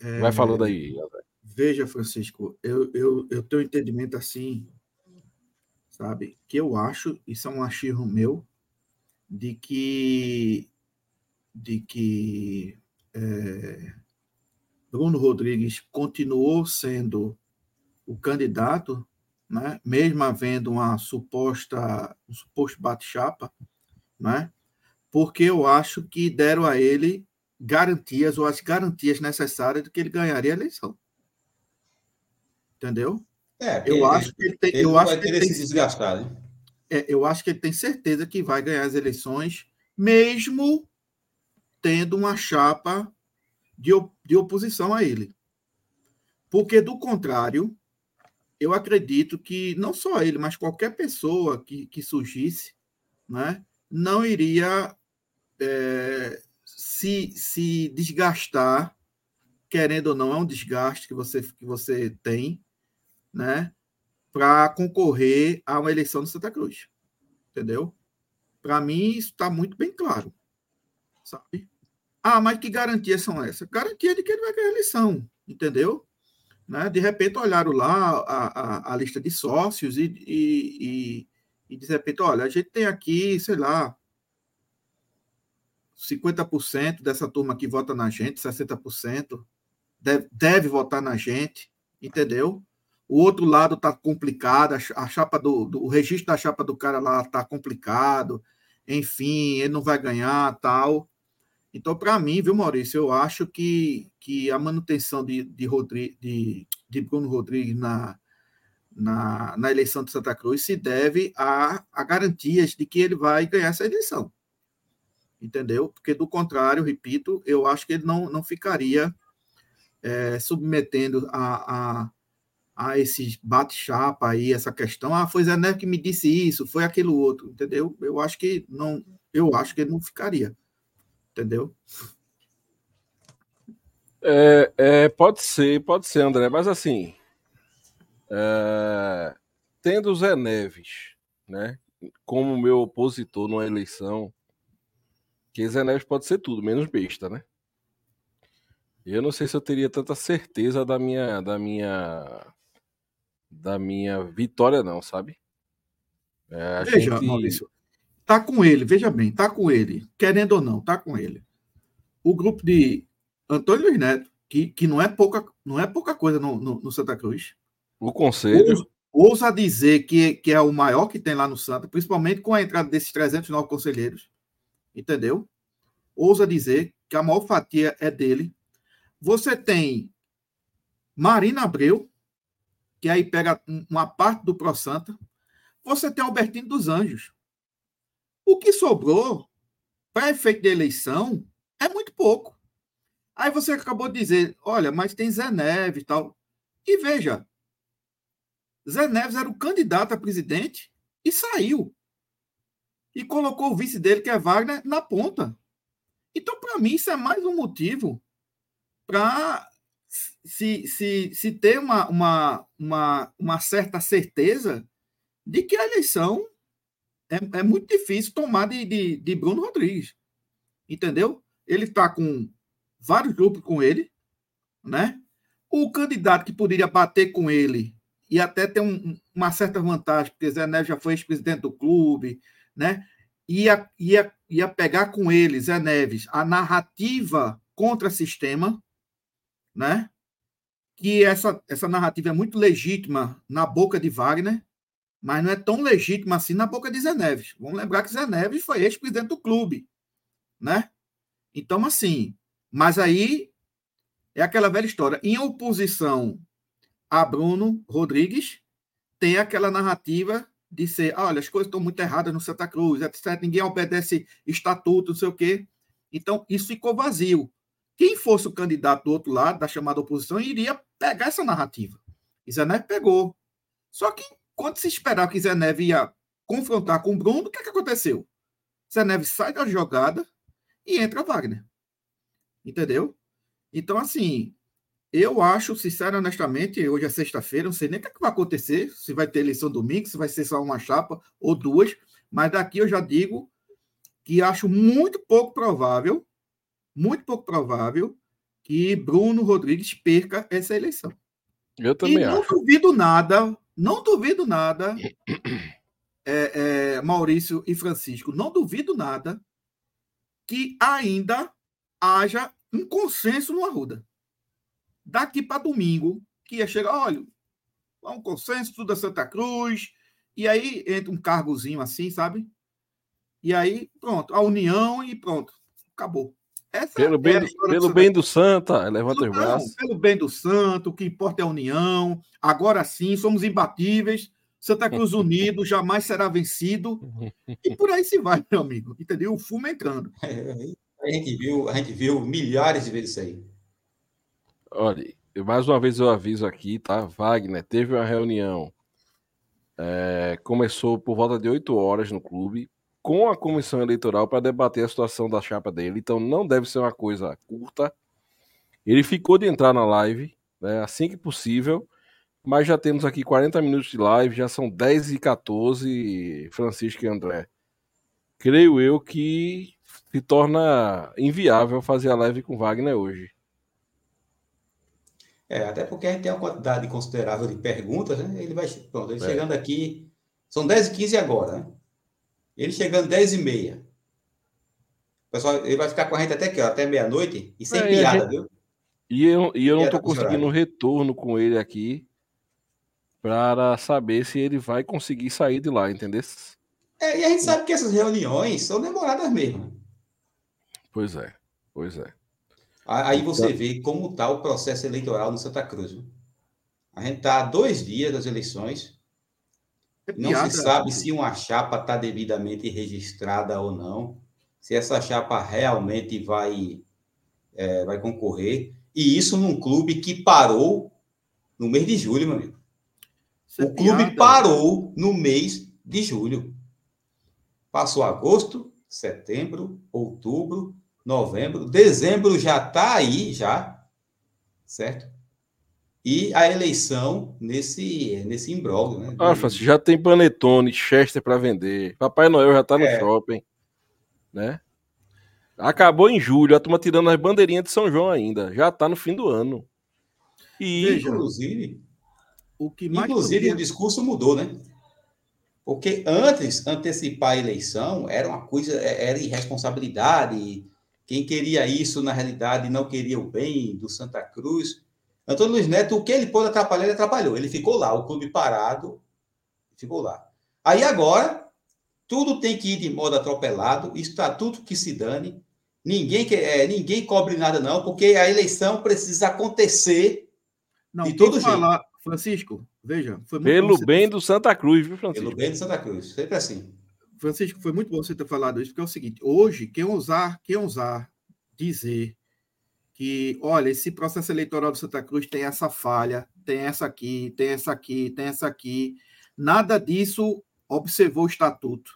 É... Vai falando aí, André. Veja, Francisco, eu, eu, eu tenho um entendimento assim, sabe? Que eu acho, isso é um achismo meu, de que, de que é, Bruno Rodrigues continuou sendo o candidato, né? mesmo havendo uma suposta, um suposto bate-chapa, né? porque eu acho que deram a ele garantias ou as garantias necessárias de que ele ganharia a eleição. Entendeu? É, eu acho que ele tem, ele eu acho que ele tem, se desgastar, né? É, eu acho que ele tem certeza que vai ganhar as eleições, mesmo tendo uma chapa de, de oposição a ele. Porque, do contrário, eu acredito que não só ele, mas qualquer pessoa que, que surgisse, né, não iria é, se, se desgastar, querendo ou não, é um desgaste que você, que você tem, né, para concorrer a uma eleição de Santa Cruz. Entendeu? Para mim, isso está muito bem claro. Sabe? Ah, mas que garantias são essas? Garantia de que ele vai ganhar a eleição, entendeu? Né? De repente olharam lá a, a, a lista de sócios e, e, e, e, de repente, olha, a gente tem aqui, sei lá, 50% dessa turma que vota na gente, 60%, deve, deve votar na gente, entendeu? O outro lado está complicado, a chapa do, do, o registro da chapa do cara lá está complicado, enfim, ele não vai ganhar, tal. Então, para mim, viu, Maurício, eu acho que, que a manutenção de, de, Rodrigo, de, de Bruno Rodrigues na, na, na, eleição de Santa Cruz se deve a, a garantias de que ele vai ganhar essa eleição entendeu? Porque, do contrário, repito, eu acho que ele não, não ficaria é, submetendo a, a, a esse bate-chapa aí, essa questão. Ah, foi Zé Neves que me disse isso, foi aquilo outro, entendeu? Eu acho que não, eu acho que ele não ficaria, entendeu? É, é, pode ser, pode ser, André, mas assim, é, tendo o Zé Neves, né, como meu opositor numa eleição, que Zé Neves pode ser tudo, menos besta, né? Eu não sei se eu teria tanta certeza da minha da minha da minha vitória não, sabe? É, veja, gente... Maurício, tá com ele, veja bem, tá com ele, querendo ou não, tá com ele. O grupo de Antônio Luiz Neto, que, que não é pouca não é pouca coisa no, no, no Santa Cruz. O conselho ousa, ousa dizer que, que é o maior que tem lá no Santa, principalmente com a entrada desses 309 conselheiros entendeu? Ousa dizer que a maior fatia é dele. Você tem Marina Abreu, que aí pega uma parte do Pro Santa. Você tem Albertino dos Anjos. O que sobrou para efeito de eleição é muito pouco. Aí você acabou de dizer, olha, mas tem Zé Neves e tal. E veja, Zé Neves era o candidato a presidente e saiu e colocou o vice dele, que é Wagner, na ponta. Então, para mim, isso é mais um motivo para se, se, se ter uma, uma, uma, uma certa certeza de que a eleição é, é muito difícil tomar de, de, de Bruno Rodrigues. Entendeu? Ele está com vários grupos com ele, né? O candidato que poderia bater com ele e até ter um, uma certa vantagem, porque Zé Neves já foi ex-presidente do clube, né? Ia, ia, ia pegar com ele, Zé Neves, a narrativa contra-sistema, né? que essa, essa narrativa é muito legítima na boca de Wagner, mas não é tão legítima assim na boca de Zé Neves. Vamos lembrar que Zé Neves foi ex-presidente do clube, né? Então, assim, mas aí é aquela velha história. Em oposição a Bruno Rodrigues, tem aquela narrativa de ser, olha, as coisas estão muito erradas no Santa Cruz, etc. Ninguém obedece estatuto, não sei o quê. Então, isso ficou vazio. Quem fosse o candidato do outro lado, da chamada oposição, iria pegar essa narrativa. E Zé Neves pegou. Só que quando se esperava que Zé Neves ia confrontar com o Bruno, o que, é que aconteceu? Zé Neves sai da jogada e entra Wagner. Entendeu? Então, assim, eu acho, sincero, honestamente, hoje é sexta-feira, não sei nem o que, é que vai acontecer, se vai ter eleição domingo, se vai ser só uma chapa ou duas, mas daqui eu já digo que acho muito pouco provável, muito pouco provável, que Bruno Rodrigues perca essa eleição. Eu também e não acho. duvido nada, não duvido nada, [COUGHS] é, é, Maurício e Francisco, não duvido nada que ainda haja um consenso no Arruda. Daqui para domingo, que ia chegar, olha, um consenso, tudo da Santa Cruz, e aí entra um cargozinho assim, sabe? E aí, pronto, a união e pronto, acabou. Essa Pelo é bem, do, pelo do bem do Santa, levanta os braços. pelo bem do santo, o que importa é a união. Agora sim, somos imbatíveis. Santa Cruz [LAUGHS] unido jamais será vencido. E por aí se vai, meu amigo. Entendeu? O fumo entrando. A gente viu, a gente viu milhares de vezes isso aí. Olha, mais uma vez eu aviso aqui, tá? Wagner teve uma reunião. é, começou por volta de 8 horas no clube, com a comissão eleitoral para debater a situação da chapa dele. Então não deve ser uma coisa curta. Ele ficou de entrar na live, né, assim que possível, mas já temos aqui 40 minutos de live, já são 10 e 14, Francisco e André. Creio eu que se torna inviável fazer a live com Wagner hoje. É, até porque a gente tem uma quantidade considerável de perguntas, né? Ele vai, pronto, ele É. chegando aqui, são 10 e 15 agora, né? Ele chegando 10 e meia. Pessoal, ele vai ficar com a gente até que Até meia-noite e sem É, piada, gente- viu? E eu, e eu não esse conseguindo um retorno com ele aqui para saber se ele vai conseguir sair de lá, entendeu? É, e a gente sabe que essas reuniões são demoradas mesmo. Pois é, pois é. Aí você vê como está o processo eleitoral no Santa Cruz. viu? A gente está há dois dias das eleições. É Não piada. se sabe se uma chapa está devidamente registrada ou não, se essa chapa realmente vai, é, vai concorrer. E isso num clube que parou no mês de julho, meu amigo. Isso é O clube piada. parou no mês de julho. Passou agosto, setembro, outubro, novembro, dezembro já está aí, já, certo? E a eleição nesse, nesse imbróglio, né? Ah, Francisco, já tem panetone, Chester para vender. Papai Noel já tá no É. shopping, né? Acabou em julho, a turma tirando as bandeirinhas de São João ainda. Já tá no fim do ano. E Veja, Inclusive, O que mais inclusive poderia- o discurso mudou, né? Porque antes, antecipar a eleição era uma coisa, é, era irresponsabilidade. Quem queria isso, na realidade, não queria o bem do Santa Cruz. Antônio Luiz Neto, o que ele pôde atrapalhar, ele atrapalhou. Ele ficou lá, o clube parado, ficou lá. Aí agora, tudo tem que ir de modo atropelado, estatuto que se dane, ninguém, que, é, ninguém cobre nada não, porque a eleição precisa acontecer Não, de todo jeito. falar, Francisco, veja, foi muito bom pelo bem do Santa Cruz, viu, pelo Francisco? bem de Santa Cruz. Sempre assim. Francisco, foi muito bom você ter falado isso, porque é o seguinte, hoje, quem ousar, quem ousar dizer que, olha, esse processo eleitoral do Santa Cruz tem essa falha, tem essa aqui, tem essa aqui, tem essa aqui, nada disso observou o estatuto.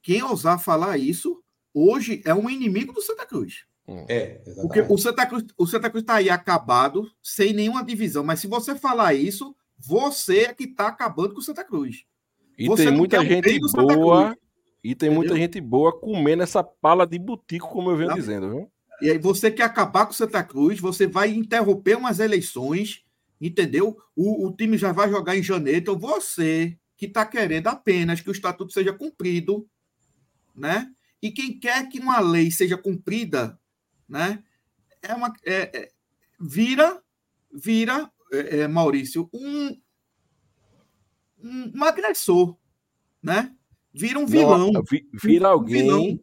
Quem ousar falar isso, hoje é um inimigo do Santa Cruz. É, Porque exatamente. o Santa Cruz, o Santa Cruz está aí acabado, sem nenhuma divisão. Mas se você falar isso, você é que está acabando com o Santa Cruz. E Você tem muita gente boa. E tem muita entendeu? gente boa comendo essa pala de butico, como eu venho Não. dizendo, viu? E aí você quer acabar com Santa Cruz, você vai interromper umas eleições, entendeu? O, o time já vai jogar em janeiro. Então você que está querendo apenas que o estatuto seja cumprido, né? E quem quer que uma lei seja cumprida, né? É uma é- é- vira vira é, é, Maurício um, um um agressor, né? Vira um vilão. Vi- vira Um alguém, vilão,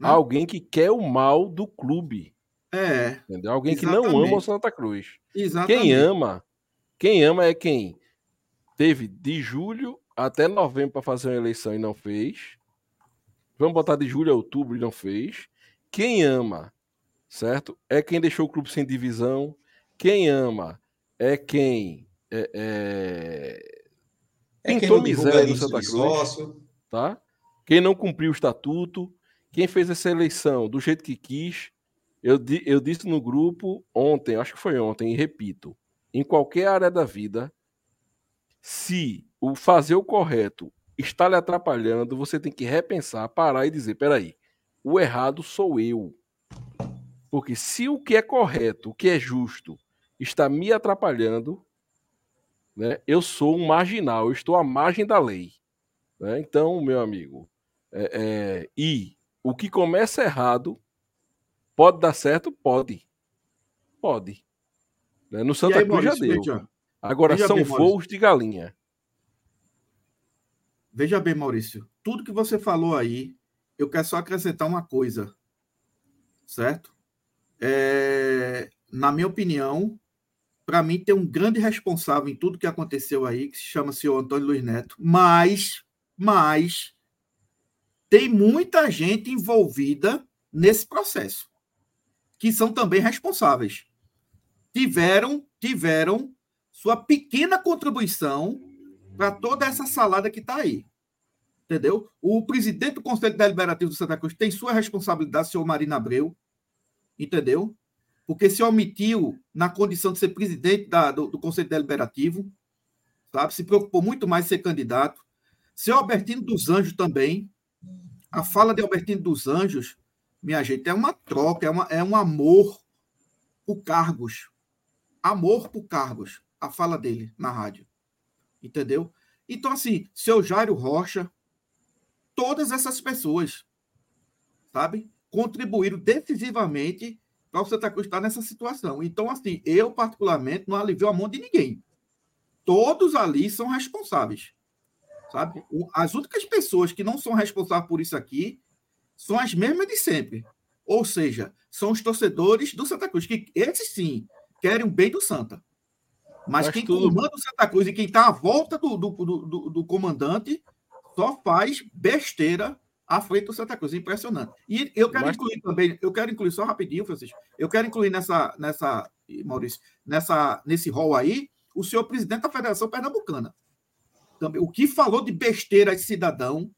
né? alguém que quer o mal do clube, É, entendeu? Alguém que não ama Exatamente. o Santa Cruz. exatamente. Quem ama, quem ama é quem teve de julho até novembro para fazer uma eleição e não fez. Vamos botar de julho a outubro e não fez. Quem ama, certo? É quem deixou o clube sem divisão. Quem ama é quem é, é, É quem Pintou miséria no Santa Cruz. sócio. tá? Quem não cumpriu o estatuto, quem fez essa eleição do jeito que quis, eu, eu disse no grupo ontem, acho que foi ontem, e repito, em qualquer área da vida, se o fazer o correto está lhe atrapalhando, você tem que repensar, parar e dizer, peraí, o errado sou eu. Porque se o que é correto, o que é justo, está me atrapalhando, né, eu sou um marginal, eu estou à margem da lei. né? Então, meu amigo, é, é, e o que começa errado pode dar certo? Pode. Pode. Né? No Santa aí, Cruz já Maurício, deu. veja, Agora veja são bem, voos de galinha. veja bem, Maurício, tudo que você falou aí, eu quero só acrescentar uma coisa, certo? É, na minha opinião, para mim tem um grande responsável em tudo que aconteceu aí, que se chama senhor Antônio Luiz Neto, mas, mas tem muita gente envolvida nesse processo, que são também responsáveis. Tiveram, tiveram sua pequena contribuição para toda essa salada que está aí. Entendeu? O presidente do Conselho Deliberativo do Santa Cruz tem sua responsabilidade, senhor Marina Abreu. Entendeu? Porque se omitiu na condição de ser presidente da- do, do Conselho Deliberativo, sabe? Se preocupou muito mais em ser candidato. Seu Albertino dos Anjos também. A fala de Albertino dos Anjos, minha gente, é uma troca, é, uma, é um amor por cargos. Amor por cargos. A fala dele na rádio. Entendeu? Então, assim, seu Jairo Rocha, todas essas pessoas, sabe, contribuíram decisivamente para o Santa Cruz estar nessa situação. Então, assim, eu, particularmente, não alivio a mão de ninguém. Todos ali são responsáveis. Sabe? O- As únicas pessoas que não são responsáveis por isso aqui são as mesmas de sempre. Ou seja, são os torcedores do Santa Cruz, que esses sim querem o bem do Santa. Mas, Mas quem tudo- comanda o Santa Cruz e quem está à volta do, do, do, do- do comandante só faz besteira à frente do Santa Cruz. Impressionante. E eu quero Mas- incluir também, eu quero incluir só rapidinho, Francisco. Eu quero incluir nessa, nessa Maurício, nessa, nesse rol aí, o senhor presidente da Federação Pernambucana. Também, o que falou de besteira esse cidadão,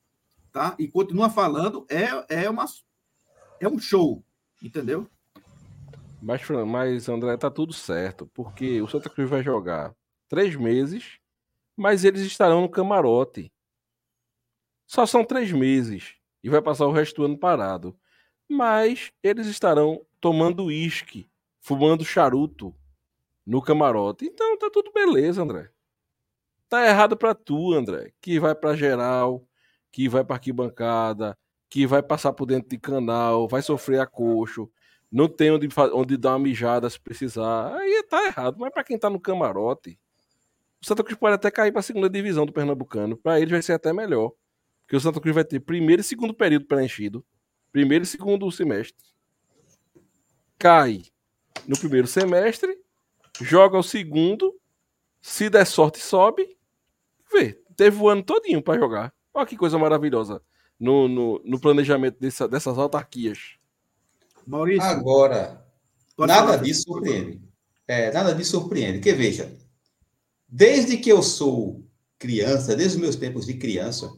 tá? E continua falando, é, é, uma, é um show, entendeu? Mas, mas, André, tá tudo certo. Porque o Santa Cruz vai jogar três meses, mas eles estarão no camarote. Só são três meses. E vai passar o resto do ano parado. Mas eles estarão tomando uísque, fumando charuto no camarote. Então tá tudo beleza, André. Tá errado pra tu, André. Que vai pra geral, que vai pra arquibancada, que vai passar por dentro de canal, vai sofrer acocho não tem onde, onde dar uma mijada se precisar. Aí tá errado. Mas pra quem tá no camarote, o Santa Cruz pode até cair pra segunda divisão do Pernambucano. Pra eles vai ser até melhor. Porque o Santa Cruz vai ter primeiro e segundo período preenchido. Primeiro e segundo semestre. Cai no primeiro semestre. Joga o segundo. Se der sorte, sobe. Vê, teve o ano todinho pra jogar. Olha que coisa maravilhosa no, no, no planejamento dessa- dessas autarquias. Maurício, Agora, pode nada disso surpreende. É, nada disso surpreende. Porque, veja, desde que eu sou criança, desde os meus tempos de criança,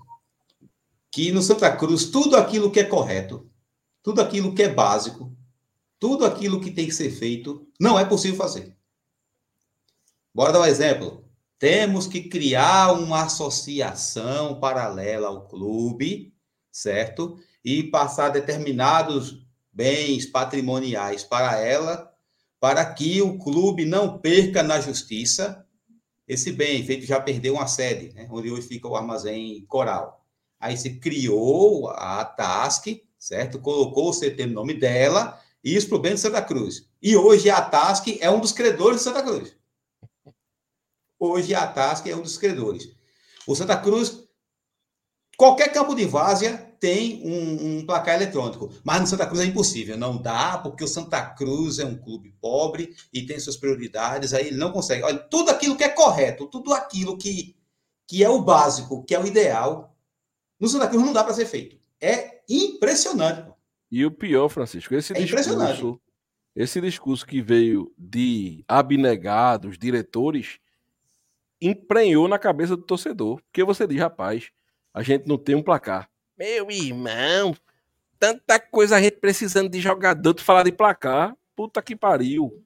que no Santa Cruz, tudo aquilo que é correto, tudo aquilo que é básico, tudo aquilo que tem que ser feito, não é possível fazer. Bora dar um exemplo. Temos que criar uma associação paralela ao clube, certo? E passar determinados bens patrimoniais para ela, para que o clube não perca na justiça esse bem, feito já perdeu uma sede, né, onde hoje fica o armazém coral. Aí se criou a TASC, certo? Colocou o CT no nome dela, e isso para o bem de Santa Cruz. E hoje a TASC é um dos credores de Santa Cruz. Hoje a TASC é um dos credores. O Santa Cruz, qualquer campo de várzea tem um, um placar eletrônico, mas no Santa Cruz é impossível, não dá, porque o Santa Cruz é um clube pobre e tem suas prioridades, aí ele não consegue. Olha, tudo aquilo que é correto, tudo aquilo que, que é o básico, que é o ideal, no Santa Cruz não dá para ser feito. É impressionante. E o pior, Francisco, esse É impressionante. discurso, esse discurso que veio de abnegados, diretores, emprenhou na cabeça do torcedor. Porque você diz, rapaz, a gente não tem um placar. Meu irmão, tanta coisa a gente precisando de jogador, tu falar de placar, puta que pariu.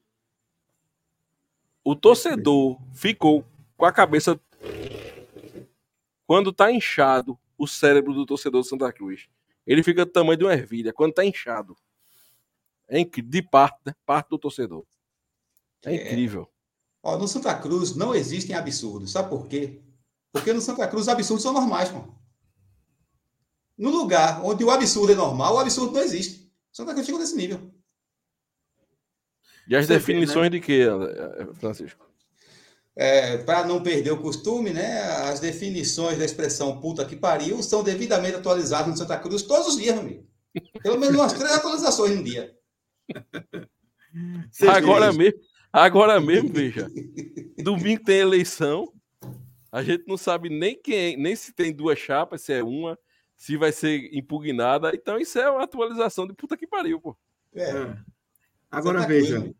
O torcedor ficou com a cabeça. Quando tá inchado o cérebro do torcedor do Santa Cruz, ele fica do tamanho de uma ervilha. Quando tá inchado, é incrível. De parte, né? Parte do torcedor. É, é. incrível. Ó, no Santa Cruz não existem absurdos. Sabe por quê? Porque no Santa Cruz os absurdos são normais, mano. No lugar onde o absurdo é normal, o absurdo não existe. Santa Cruz chegou nesse nível. E as Você definições vê, né? de quê, Francisco? É, para não perder o costume, né? As definições da expressão puta que pariu são devidamente atualizadas no Santa Cruz todos os dias, meu amigo. Pelo menos umas três atualizações no dia. agora mesmo, agora mesmo, veja. Domingo tem eleição. A gente não sabe nem quem, nem se tem duas chapas, se é uma, se vai ser impugnada. Então isso é uma atualização de puta que pariu, pô. É. é. Agora veja,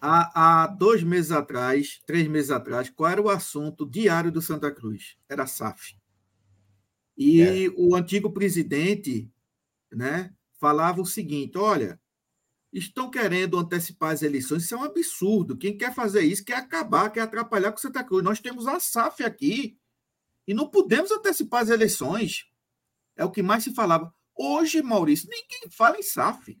há, há, dois meses atrás, três meses atrás, qual era o assunto diário do Santa Cruz? Era SAF. E é. o antigo presidente, né, falava o seguinte: olha, estão querendo antecipar as eleições. Isso é um absurdo. Quem quer fazer isso quer acabar, quer atrapalhar com Santa Cruz. Nós temos a SAF aqui e não podemos antecipar as eleições. É o que mais se falava. Hoje, Maurício, ninguém fala em SAF.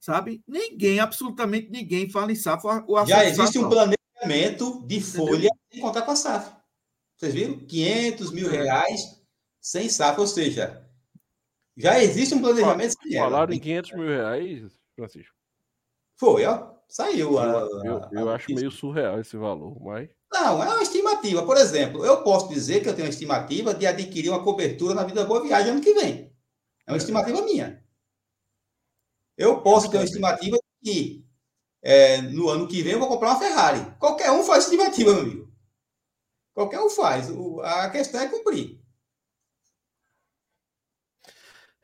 Sabe? Ninguém, absolutamente ninguém fala em SAF. O Já existe um planejamento de folha sem contar com a SAF. Vocês viram? 500 mil reais sem SAF, ou seja, já existe um planejamento. Falaram em 500 mil reais, Francisco? Foi, ó. Saiu. A, eu, eu a, acho meio surreal esse valor, mas. Não, é uma estimativa. Por exemplo, eu posso dizer que eu tenho uma estimativa de adquirir uma cobertura na Vida Boa Viagem ano que vem. É uma estimativa minha. Eu posso ter uma estimativa de que é, no ano que vem eu vou comprar uma Ferrari. Qualquer um faz estimativa, meu amigo. Qualquer um faz. O, a questão é cumprir.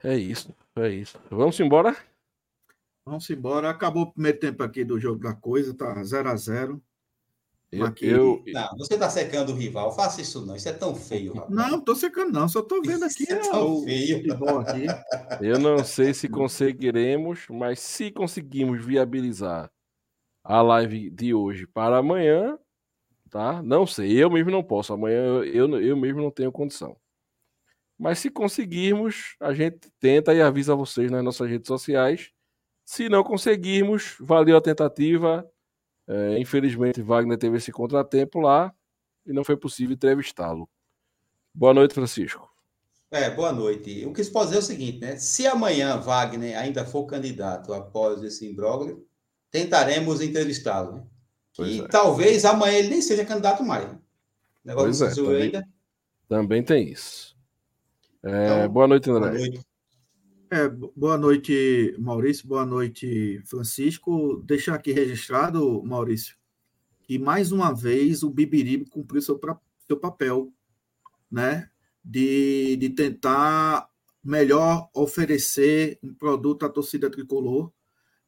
É isso, é isso. Vamos embora? Vamos embora. Acabou o primeiro tempo aqui do jogo da coisa, tá 0 a 0 eu, aqui... eu... Não, você tá secando o rival. Faça isso não, isso é tão feio, rapaz. Não, não tô secando não, só tô vendo aqui. Isso é tão o... feio. Aqui. [LAUGHS] Eu não sei se conseguiremos, mas se conseguirmos viabilizar a live de hoje para amanhã, tá? Não sei, eu mesmo não posso. Amanhã eu, eu mesmo não tenho condição. Mas se conseguirmos, a gente tenta e avisa vocês nas nossas redes sociais. Se não conseguirmos, valeu a tentativa. É, infelizmente, Wagner teve esse contratempo lá e não foi possível entrevistá-lo. Boa noite, Francisco. É, boa noite. O que se pode dizer é o seguinte, né? Se amanhã Wagner ainda for candidato após esse imbróglio, tentaremos entrevistá-lo, né? e é. talvez amanhã ele nem seja candidato mais. Né? Negócio pois é, também, ainda. também tem isso. É, então, boa noite, André. Boa noite. É, boa noite, Maurício. Boa noite, Francisco. Deixar aqui registrado, Maurício, que mais uma vez o Bibiribe cumpriu seu, seu papel, né? De, de tentar melhor oferecer um produto à torcida tricolor.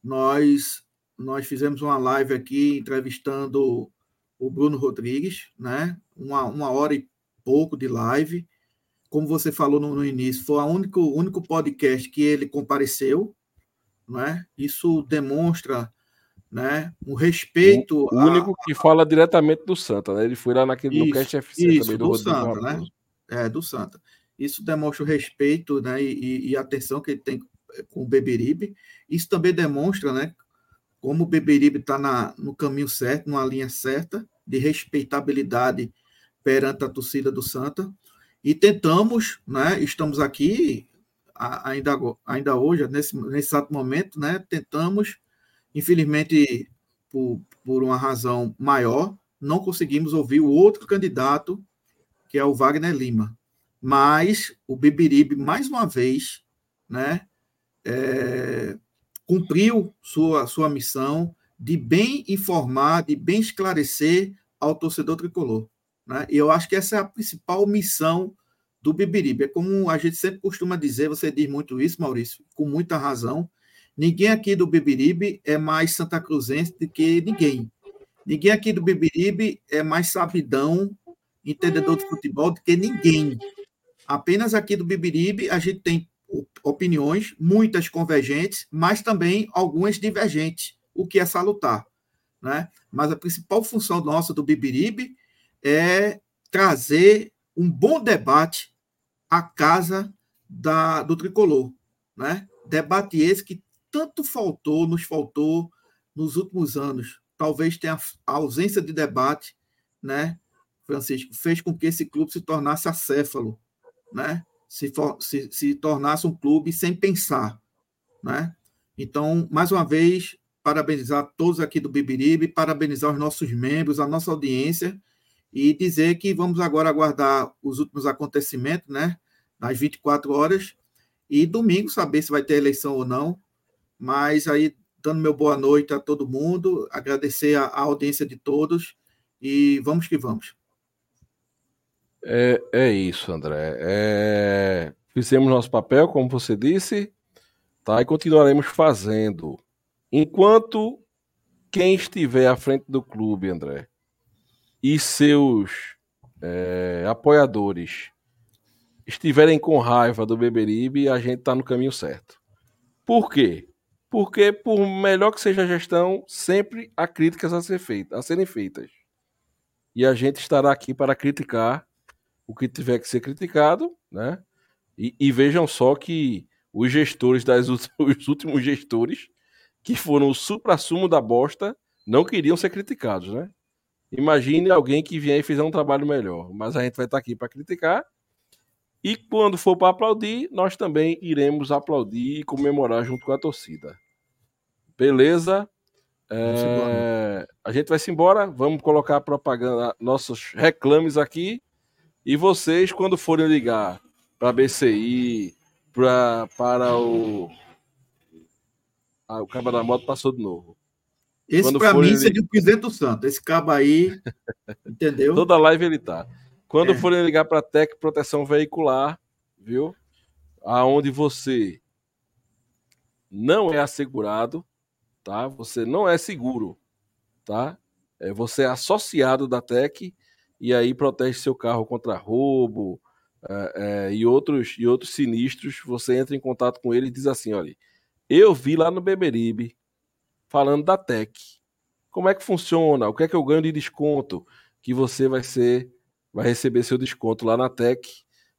Nós, nós fizemos uma live aqui entrevistando o Bruno Rodrigues, né? Uma, uma hora e pouco de live como você falou no, no início, foi o único, único podcast que ele compareceu, né? Isso demonstra né, um respeito. O, único a... que fala diretamente do Santa, né? Ele foi lá naquele isso, no Cast FC isso, também do, do Santa, né? É, do Santa. Isso demonstra o respeito né, e, e a atenção que ele tem com o Beberibe. Isso também demonstra né, como o Beberibe está no caminho certo, numa linha certa de respeitabilidade perante a torcida do Santa. E tentamos, né, estamos aqui ainda, ainda hoje, nesse, nesse exato momento, né, tentamos, infelizmente, por, por uma razão maior, não conseguimos ouvir o outro candidato, que é o Wagner Lima. Mas o Bibiribe, mais uma vez, né, é, cumpriu sua, sua missão de bem informar, de bem esclarecer ao torcedor tricolor. Né? E eu acho que essa é a principal missão do Bibiribe. É como a gente sempre costuma dizer, você diz muito isso, Maurício, com muita razão. Ninguém aqui do Bibiribe é mais Santa Cruzense do que ninguém. Ninguém aqui do Bibiribe é mais sabidão, entendedor de futebol do que ninguém. Apenas aqui do Bibiribe a gente tem opiniões, muitas convergentes, mas também algumas divergentes, o que é salutar. Né? Mas a principal função nossa do Bibiribe é trazer um bom debate à casa da, do tricolor. Né? Debate esse que tanto faltou, nos faltou nos últimos anos. Talvez tenha a ausência de debate, né, Francisco, fez com que esse clube se tornasse acéfalo, né? Se, for, se, se tornasse um clube sem pensar, né? Então, mais uma vez, parabenizar todos aqui do Bibiribe, parabenizar os nossos membros, a nossa audiência e dizer que vamos agora aguardar os últimos acontecimentos, né? Nas 24 horas e domingo saber se vai ter eleição ou não. Mas aí dando meu boa noite a todo mundo, agradecer a, a audiência de todos e vamos que vamos. É, é isso, André. É... Fizemos nosso papel, como você disse, tá? E continuaremos fazendo. Enquanto quem estiver à frente do clube, André, e seus é, apoiadores estiverem com raiva do Beberibe, a gente está no caminho certo. Por quê? Porque, por melhor que seja a gestão, sempre há críticas a, ser feita, a serem feitas. E a gente estará aqui para criticar o que tiver que ser criticado, né? E, e vejam só que os gestores das [LAUGHS] os últimos gestores que foram o supra-sumo da bosta não queriam ser criticados, né? Imagine alguém que vier e fizer um trabalho melhor, mas a gente vai estar aqui para criticar. E quando for para aplaudir, nós também iremos aplaudir e comemorar junto com a torcida. Beleza? É... a gente vai se embora. Vamos colocar propaganda, nossos reclames aqui. E vocês, quando forem ligar para a BCI, pra, para o. Ah, o cabo da moto passou de novo. Esse, para mim, seria o presidente do Santo. Esse cabo aí, [LAUGHS] entendeu? Toda live ele tá. Quando é. forem ligar para a Tec Proteção Veicular, viu? Aonde você não é assegurado, tá? Você não é seguro, tá? É, você é associado da Tec e aí protege seu carro contra roubo é, é, e, outros, e outros sinistros. Você entra em contato com ele e diz assim: olha, eu vi lá no Beberibe falando da Tec. Como é que funciona? O que é que eu ganho de desconto? Que você vai ser, vai receber seu desconto lá na Tec.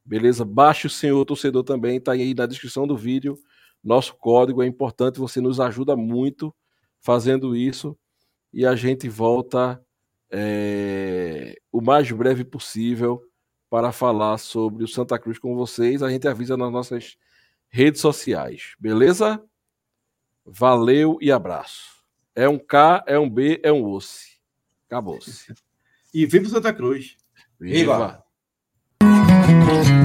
Beleza? Baixe o senhor torcedor também, tá aí na descrição do vídeo. Nosso código é importante, você nos ajuda muito fazendo isso. E a gente volta é, o mais breve possível para falar sobre o Santa Cruz com vocês. A gente avisa nas nossas redes sociais, beleza? Valeu e abraço. É um K, é um B, é um osso. Acabou-se. e viva Santa Cruz. Viva. viva.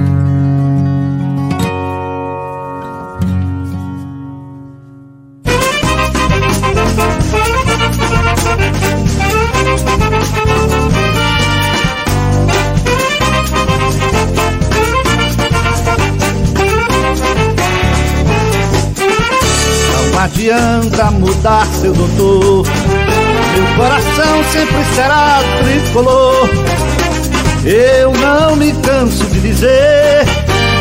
Seu doutor. Meu coração sempre será tricolor. Eu não me canso de dizer